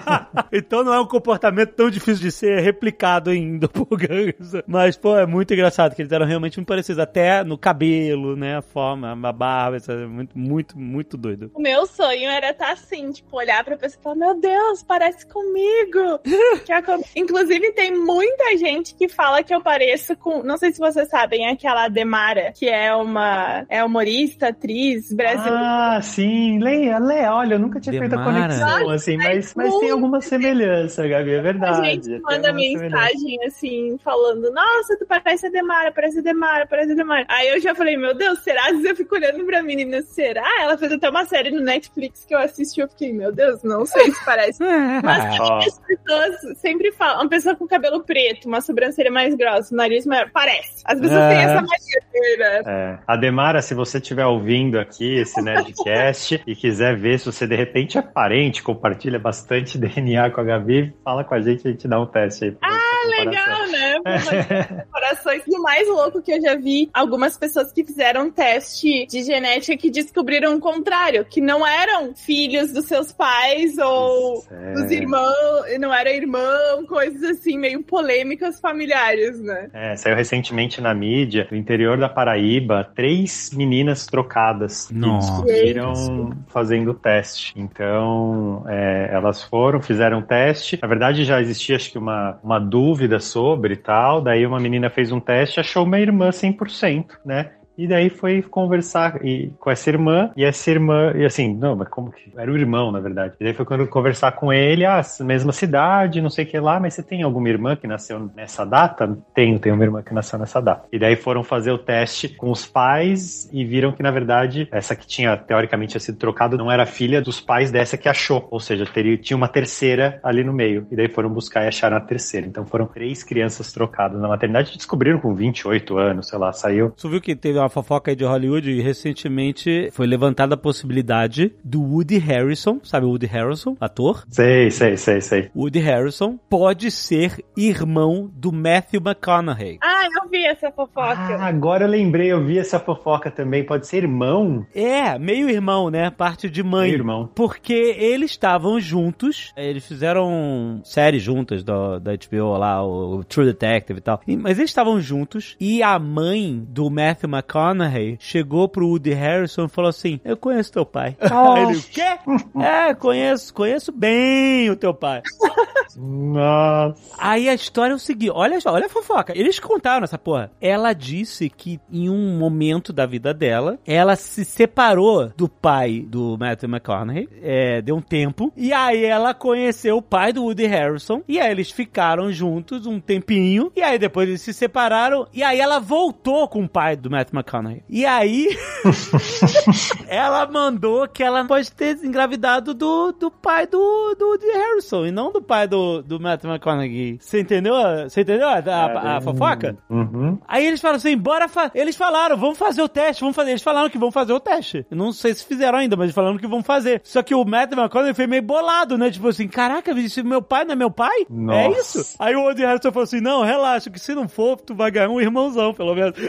então não é um comportamento tão difícil de ser ser replicado em doppelgangers. Mas, pô, é muito engraçado que eles eram realmente muito parecidos. Até no cabelo, né? A forma, a barba, isso é muito, muito, muito doido. O meu sonho era estar assim, tipo, olhar pra pessoa e falar: Meu Deus, parece comigo. Que é com- Inclusive, tem muita gente que fala que eu pareço com. Não sei se vocês sabem, aquela Demara, que é uma é humorista, atriz brasileira. Ah, sim, Leia, Leia, olha, eu nunca tinha feito a Demara. conexão, assim, mas, mas tem alguma semelhança, Gabi, é A verdade. gente manda mensagem assim, falando: Nossa, tu parece a Demara, parece a Demara, parece a Demara. Aí eu já falei: Meu Deus, será? Às vezes eu fico olhando pra menina, será? Ela fez até uma série no Netflix que eu assisti. Eu fiquei: Meu Deus, não sei se parece. Mas Ó, as pessoas sempre falam: Uma pessoa com cabelo preto, uma sobrancelha mais grossa, um nariz maior, parece. As pessoas É. têm essa mania, né? É. Ademara, se você estiver ouvindo aqui esse Nerdcast e quiser ver se você de repente é parente, compartilha bastante DNA com a Gabi, fala com a gente a gente dá um teste aí. Ah, Legal, né? Corações. O mais louco que eu já vi, algumas pessoas que fizeram teste de genética que descobriram o contrário, que não eram filhos dos seus pais ou dos irmãos, não era irmão, coisas assim, meio polêmicas familiares, né? É, saiu recentemente na mídia, no interior da Paraíba, três meninas trocadas que Nossa. descobriram fazendo teste. Então, é, elas foram, fizeram o teste. Na verdade, já existia, acho que, uma, uma dúvida sobre e tal. Daí, uma menina fez um teste e achou uma irmã 100%, né? E daí foi conversar e, com essa irmã, e essa irmã, e assim, não, mas como que. Era o irmão, na verdade. E daí foi quando conversar com ele, ah, mesma cidade, não sei o que lá, mas você tem alguma irmã que nasceu nessa data? Tenho, tenho uma irmã que nasceu nessa data. E daí foram fazer o teste com os pais e viram que, na verdade, essa que tinha, teoricamente, sido trocada, não era filha dos pais dessa que achou. Ou seja, teria, tinha uma terceira ali no meio. E daí foram buscar e acharam a terceira. Então foram três crianças trocadas na maternidade. Descobriram com 28 anos, sei lá, saiu. Você viu que teve uma fofoca aí de Hollywood e recentemente foi levantada a possibilidade do Woody Harrison, sabe o Woody Harrison, ator? Sei, sei, sei, sei. Woody Harrison pode ser irmão do Matthew McConaughey. Ah, eu vi essa fofoca. Ah, agora eu lembrei, eu vi essa fofoca também. Pode ser irmão? É, meio irmão, né? Parte de mãe. Meio irmão. Porque eles estavam juntos, eles fizeram séries juntas do, da HBO lá, o True Detective e tal. E- mas eles estavam juntos e a mãe do Matthew McConaughey chegou pro Woody Harrison e falou assim: Eu conheço teu pai. Ele, o quê? é, conheço, conheço bem o teu pai. Nossa. Aí a história é o seguinte: olha só, olha a fofoca. Eles contaram essa porra. Ela disse que em um momento da vida dela, ela se separou do pai do Matthew McConaughey, é, deu um tempo, e aí ela conheceu o pai do Woody Harrison, e aí eles ficaram juntos um tempinho, e aí depois eles se separaram, e aí ela voltou com o pai do Matthew McConaughey. E aí ela mandou que ela pode ter engravidado do, do pai do, do Woody Harrison e não do pai do, do Matthew McConaughey. Você entendeu? Você entendeu a, a- a fofoca? Uhum. Aí eles falaram assim, bora fa Eles falaram, vamos fazer o teste, vamos fazer. Eles falaram que vão fazer o teste. Eu não sei se fizeram ainda, mas eles falaram que vão fazer. Só que o Matthew McConaughey foi meio bolado, né? Tipo assim, caraca, se meu pai não é meu pai? É Nossa. isso? Aí o Woody Harrison falou assim, não, relaxa, que se não for, tu vai ganhar um irmãozão, pelo menos.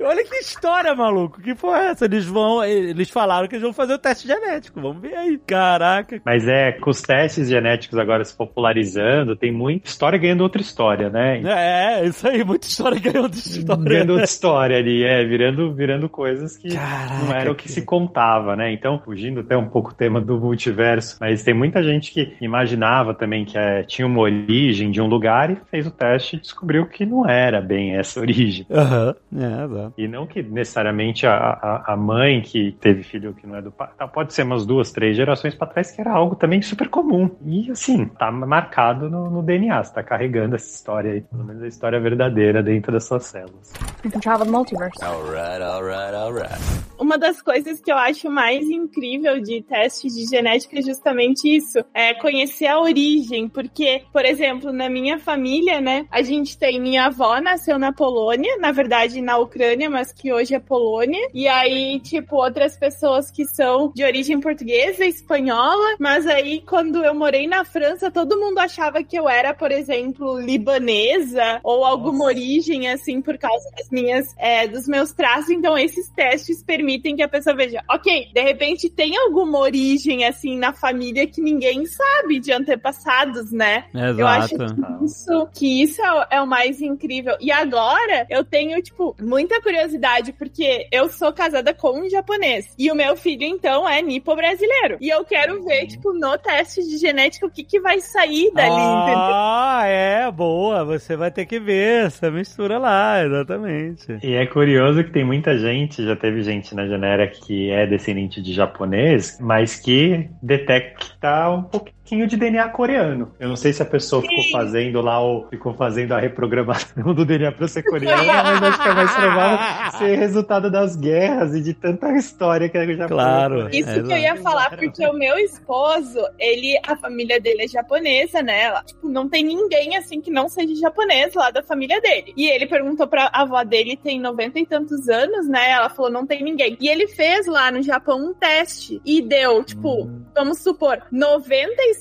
Olha que história, maluco. Que porra é essa? Eles vão. Eles falaram que eles vão fazer o teste genético. Vamos ver aí. Caraca. Mas é, com os testes genéticos agora se popularizando, tem muita história ganhando outra história, né? É, isso aí. Muita história ganhou de história. Ganhando outra história ali, é, virando, virando coisas que Caraca, não era o que que- se contava, né? Então, fugindo até um pouco o tema do multiverso, mas tem muita gente que imaginava também que é, tinha uma origem de um lugar e fez o teste e descobriu que não era bem essa origem. Aham. É, exato. E não que necessariamente a, a, a mãe que teve filho que não é do pai. tá, Pode ser umas duas, três gerações pra trás que era algo também super comum. E assim, tá marcado no, no DNA. Você tá carregando essa história aí, pelo menos a história verdadeira dentro das suas células. You can travel the multiverse. Alright, alright, alright. Uma das coisas que eu acho mais incrível de testes de genética é justamente isso, é conhecer a origem, porque, por exemplo, na minha família, né, a gente tem minha avó nasceu na Polônia, na verdade na Ucrânia, Ucrânia, mas que hoje é Polônia. E aí, tipo, outras pessoas que são de origem portuguesa, espanhola. Mas aí, quando eu morei na França, todo mundo achava que eu era, por exemplo, libanesa ou alguma origem, assim, por causa das minhas, é, dos meus traços. Então, esses testes permitem que a pessoa veja, ok, de repente tem alguma origem, assim, na família que ninguém sabe de antepassados, né? Exato. Eu acho que isso, que isso é, o- é o mais incrível. E agora eu tenho, tipo, muita curiosidade, porque eu sou casada com um japonês. E o meu filho, então, é nipo-brasileiro. E eu quero ver, tipo, no teste de genética, o que, que vai sair dali, entendeu? Ah, é, boa. Você vai ter que ver essa mistura lá, exatamente. E é curioso que tem muita gente, já teve gente na Genera que é descendente de japonês, mas que detecta um pouquinho de DNA coreano. Eu não sei se a pessoa ficou fazendo lá ou ficou fazendo a reprogramação do DNA para ser coreano, mas acho que é mais provável ser resultado das guerras e de tanta história que o Japão Claro. Isso É, que eu ia falar, porque o meu esposo, ele, a família dele é japonesa, né? Ela, Tipo, não tem ninguém assim que não seja japonês lá da família dele. E ele perguntou pra avó dele, tem noventa e tantos anos, né? Ela falou, não tem ninguém. E ele fez lá no Japão um teste e deu, tipo, Hum. vamos supor,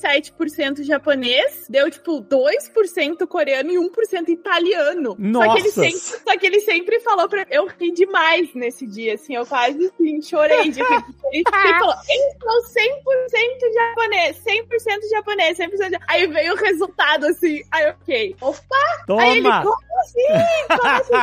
97% japonês, deu, tipo, 2% coreano e 1% italiano. Só que, ele Nossa! sempre, só que ele sempre falou pra eu ri demais nesse dia, assim, eu quase assim, chorei de. Ele falou, sou 100% japonês, 100% japonês, 100% japonês. Aí veio o resultado, assim, aí eu fiquei, opa! Aí ele, Toma! como assim? Como assim?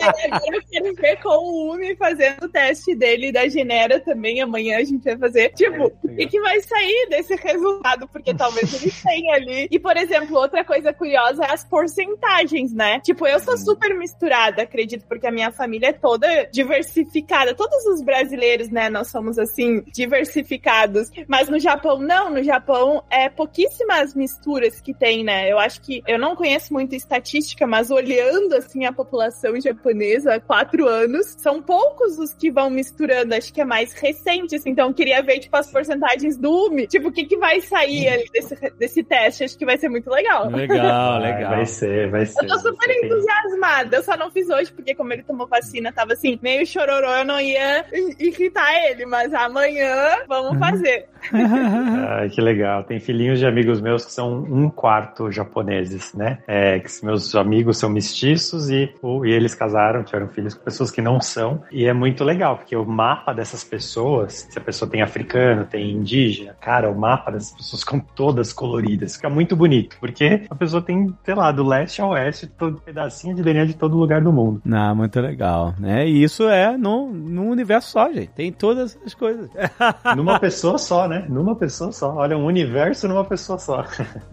Aí agora eu quero ver com o Umi fazendo o teste dele da Genera também. Amanhã a gente vai fazer. Tipo, o que, que vai sair desse resultado? Porque talvez ele tenha ali. E, por exemplo, outra coisa curiosa é as porcentagens, né? Tipo, eu sou super misturada, acredito, porque a minha família é toda diversificada. Todos os brasileiros, né? Nós somos assim, diversificados. Mas no Japão, não. No Japão, é pouquíssimas misturas que tem, né? Eu acho que eu não conheço muito estatística, mas olhando assim a população japonesa há quatro anos, são poucos os que vão misturando. Acho que é mais recente, assim. Então, eu queria ver, tipo, as porcentagens do UMI. Tipo, o que, que vai sair ali desse, desse teste? Acho que vai ser muito legal. Legal, Vai, legal. Vai ser, vai ser. Eu tô super entusiasmada. Eu só não fiz hoje, porque como ele tomou vacina, tava assim, meio chororô, eu não ia irritar ele. Mas amanhã vamos fazer. Ai, que legal. Tem filhinhos de amigos meus que são um quarto japoneses, né? É, que meus amigos são mestiços e, e eles casaram, tiveram filhos com pessoas que não são. E é muito legal, porque o mapa dessas pessoas, se a pessoa tem africano, tem indígena, cara, o mapa dessas pessoas todas coloridas. Fica muito bonito, porque a pessoa tem, sei lá, do leste ao oeste, todo pedacinho de DNA de todo lugar do mundo. Não, muito legal, né? E isso é no, no universo só, gente. Tem todas as coisas. Numa pessoa só, né? Numa pessoa só. Olha, um universo numa pessoa só.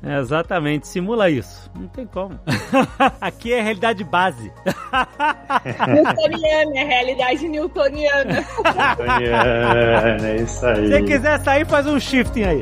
É, exatamente, simula isso. Não tem como. Aqui é a realidade base. Newtoniana, é realidade newtoniana. Daniana, é isso aí. Se quiser sair, faz um shifting aí.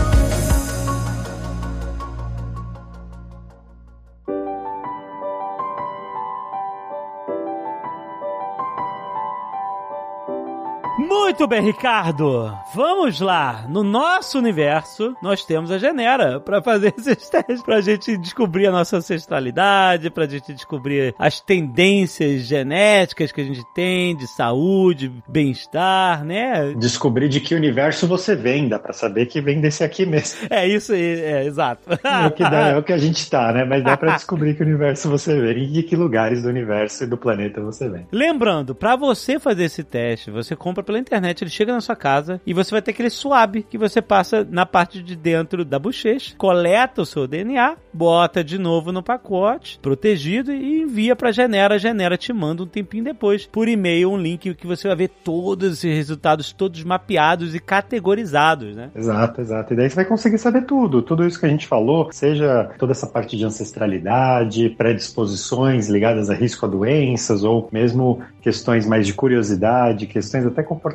Muito bem, Ricardo. Vamos lá. No nosso universo, nós temos a Genera pra fazer esses testes, pra gente descobrir a nossa ancestralidade, pra gente descobrir as tendências genéticas que a gente tem de saúde, bem-estar, né? Descobrir de que universo você vem, dá pra saber que vem desse aqui mesmo. É isso aí, é exato. É o que, dá, é o que a gente tá, né? Mas dá pra descobrir que universo você vem e de que lugares do universo e do planeta você vem. Lembrando, pra você fazer esse teste, você compra pela internet, ele chega na sua casa e você vai ter aquele swab que você passa na parte de dentro da bochecha, coleta o seu DNA, bota de novo no pacote, protegido e envia pra Genera. Genera te manda um tempinho depois por e-mail um link que você vai ver todos esses resultados todos mapeados e categorizados, né? Exato, exato. E daí você vai conseguir saber tudo. Tudo isso que a gente falou, seja toda essa parte de ancestralidade, predisposições ligadas a risco a doenças, ou mesmo questões mais de curiosidade, questões até comportamentais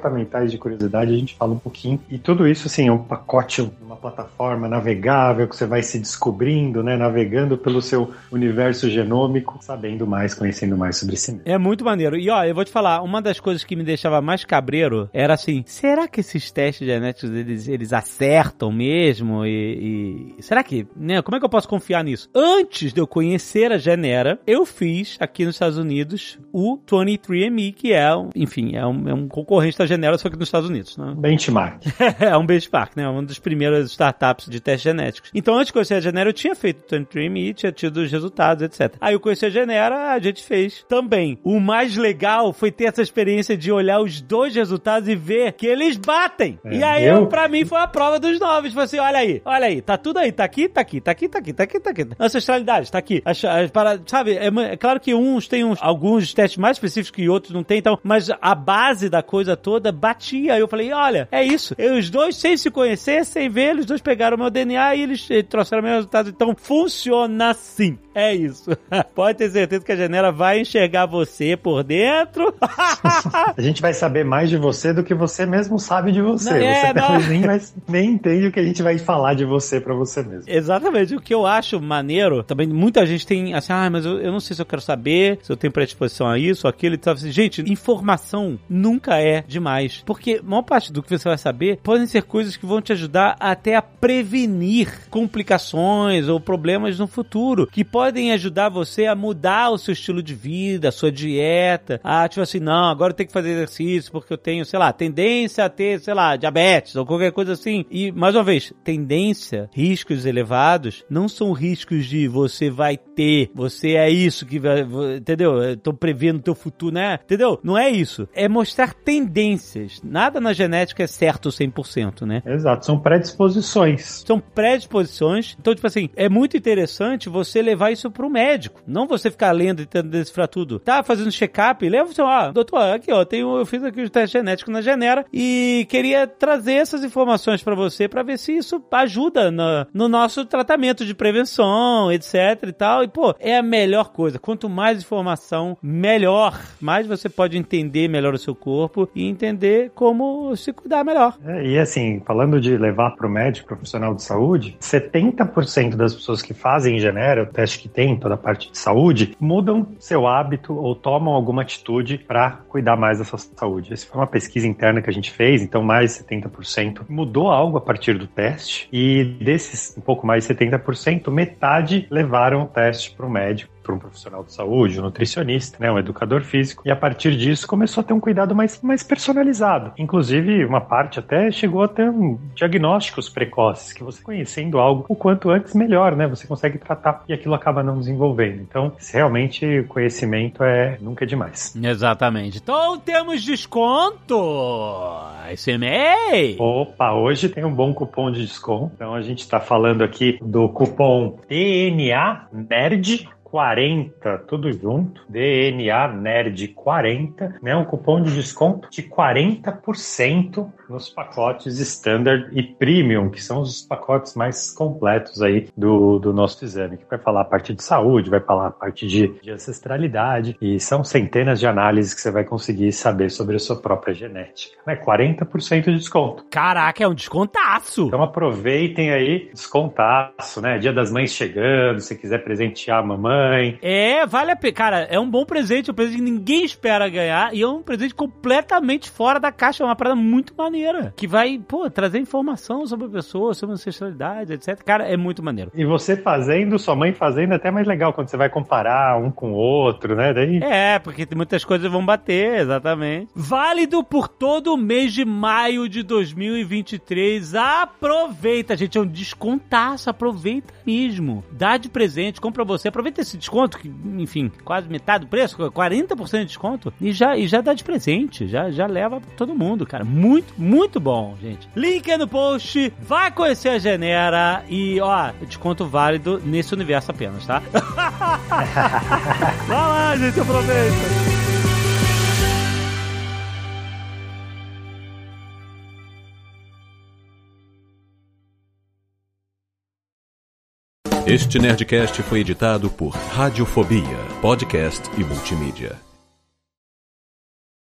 de curiosidade, a gente fala um pouquinho. E tudo isso, assim, é um pacote, uma plataforma navegável que você vai se descobrindo, né? Navegando pelo seu universo genômico, sabendo mais, conhecendo mais sobre si mesmo. É muito maneiro. E ó, eu vou te falar, uma das coisas que me deixava mais cabreiro era assim: será que esses testes genéticos eles, eles acertam mesmo? E, e- será que, né? Como é que eu posso confiar nisso? Antes de eu conhecer a Genera, eu fiz aqui nos Estados Unidos o 23andMe, que é, enfim, é um, é um concorrente da Genera, só que nos Estados Unidos, né? Benchmark. é um benchmark, né? Uma das primeiras startups de testes genéticos. Então, antes de conhecer a Genera, eu tinha feito o 23andMe, tinha tido os resultados, etc. Aí eu conheci a Genera, a gente fez também. O mais legal foi ter essa experiência de olhar os dois resultados e ver que eles batem. É, e aí, eu- pra mim, foi a prova dos novos. Tipo assim, olha aí, olha aí, tá tudo aí, tá aqui, tá aqui, tá aqui, tá aqui, tá aqui, tá aqui. Ancestralidade, tá aqui. As, as para, sabe, é, é claro que uns têm uns, alguns testes mais específicos que outros não tem, então, mas a base da coisa toda batia. Aí eu falei, olha, é isso. E os dois, sem se conhecer, sem ver, eles dois pegaram o meu DNA e eles eh, trouxeram meus resultados. Então, funciona assim. É isso. Pode ter certeza que a Genera vai enxergar você por dentro. A gente vai saber mais de você do que você mesmo sabe de você. Não, é, você talvez nem, vai- nem entende o que a gente vai falar de você pra você mesmo. Exatamente. O que eu acho maneiro, também muita gente tem assim, ah, mas eu, eu não sei se eu quero saber, se eu tenho predisposição a isso, aquilo e tal. Assim, Gente, informação nunca é demais. Porque maior parte do que você vai saber podem ser coisas que vão te ajudar até a prevenir complicações ou problemas no futuro, que podem ajudar você a mudar o seu estilo de vida, a sua dieta. Ah, tipo assim, não, agora eu tenho que fazer exercício porque eu tenho, sei lá, tendência a ter, sei lá, diabetes ou qualquer coisa assim. E, mais uma vez, tendência, riscos elevados, não são riscos de você vai ter, você é isso que vai, entendeu? Eu tô prevendo teu futuro, né? Entendeu? Não é isso. É mostrar tendências. Nada na genética é certo 100%, né? Exato, são predisposições. São predisposições. Então, tipo assim, é muito interessante você levar isso pro médico. Não você ficar lendo e tentando decifrar tudo. Tá fazendo check-up, leva você, ó, doutor, aqui, ó, tenho, eu fiz aqui o teste genético na Genera e queria trazer essas informações pra você pra ver se isso ajuda no, no nosso tratamento de prevenção, etc e tal. E, pô, é a melhor coisa. Quanto mais informação, melhor. Mais você pode entender melhor o seu corpo e entender como se cuidar melhor. É, e assim, falando de levar para o médico profissional de saúde, 70% das pessoas que fazem Genera, o teste que tem, toda a parte de saúde, mudam seu hábito ou tomam alguma atitude para cuidar mais da sua saúde. Essa foi uma pesquisa interna que a gente fez, então mais de 70% mudou algo a partir do teste, e desses um pouco mais de 70%, metade levaram o teste para o médico para um profissional de saúde, um nutricionista, né, um educador físico, e a partir disso começou a ter um cuidado mais, mais personalizado. Inclusive, uma parte até chegou a ter um, diagnósticos precoces, que você conhecendo algo o quanto antes, melhor, né? Você consegue tratar e aquilo acaba não desenvolvendo. Então, realmente, o conhecimento é nunca é demais. Exatamente. Então temos desconto! SMA! Opa, hoje tem um bom cupom de desconto. Então a gente está falando aqui do cupom DNA Nerd 40, tudo junto. DNA Nerd 40, né? Um cupom de desconto de 40% nos pacotes Standard e Premium, que são os pacotes mais completos aí do, do nosso exame, que vai falar a parte de saúde, vai falar a parte de, de ancestralidade, e são centenas de análises que você vai conseguir saber sobre a sua própria genética. Né? 40% de desconto. Caraca, é um descontaço! Então aproveitem aí, descontaço, né? Dia das Mães chegando, se quiser presentear a mamãe. É, vale a pena. Cara, é um bom presente, um presente que ninguém espera ganhar e é um presente completamente fora da caixa, é uma parada muito maneira. Que vai, pô, trazer informação sobre a pessoa, sobre a ancestralidade, etc. Cara, é muito maneiro. E você fazendo, sua mãe fazendo, é até mais legal quando você vai comparar um com o outro, né? Daí É, porque muitas coisas vão bater, exatamente. Válido por todo o mês de maio de 2023. Aproveita, gente, é um descontaço, aproveita mesmo. Dá de presente, compra você, aproveita esse desconto, que, enfim, quase metade do preço, 40% de desconto, e já, e já dá de presente, já, já leva pra todo mundo, cara. Muito, muito bom, gente. Link é no post, vai conhecer a Genera e, ó, desconto válido nesse universo apenas, tá? vai lá, gente, aproveita. Este Nerdcast foi editado por Radiofobia, podcast e multimídia.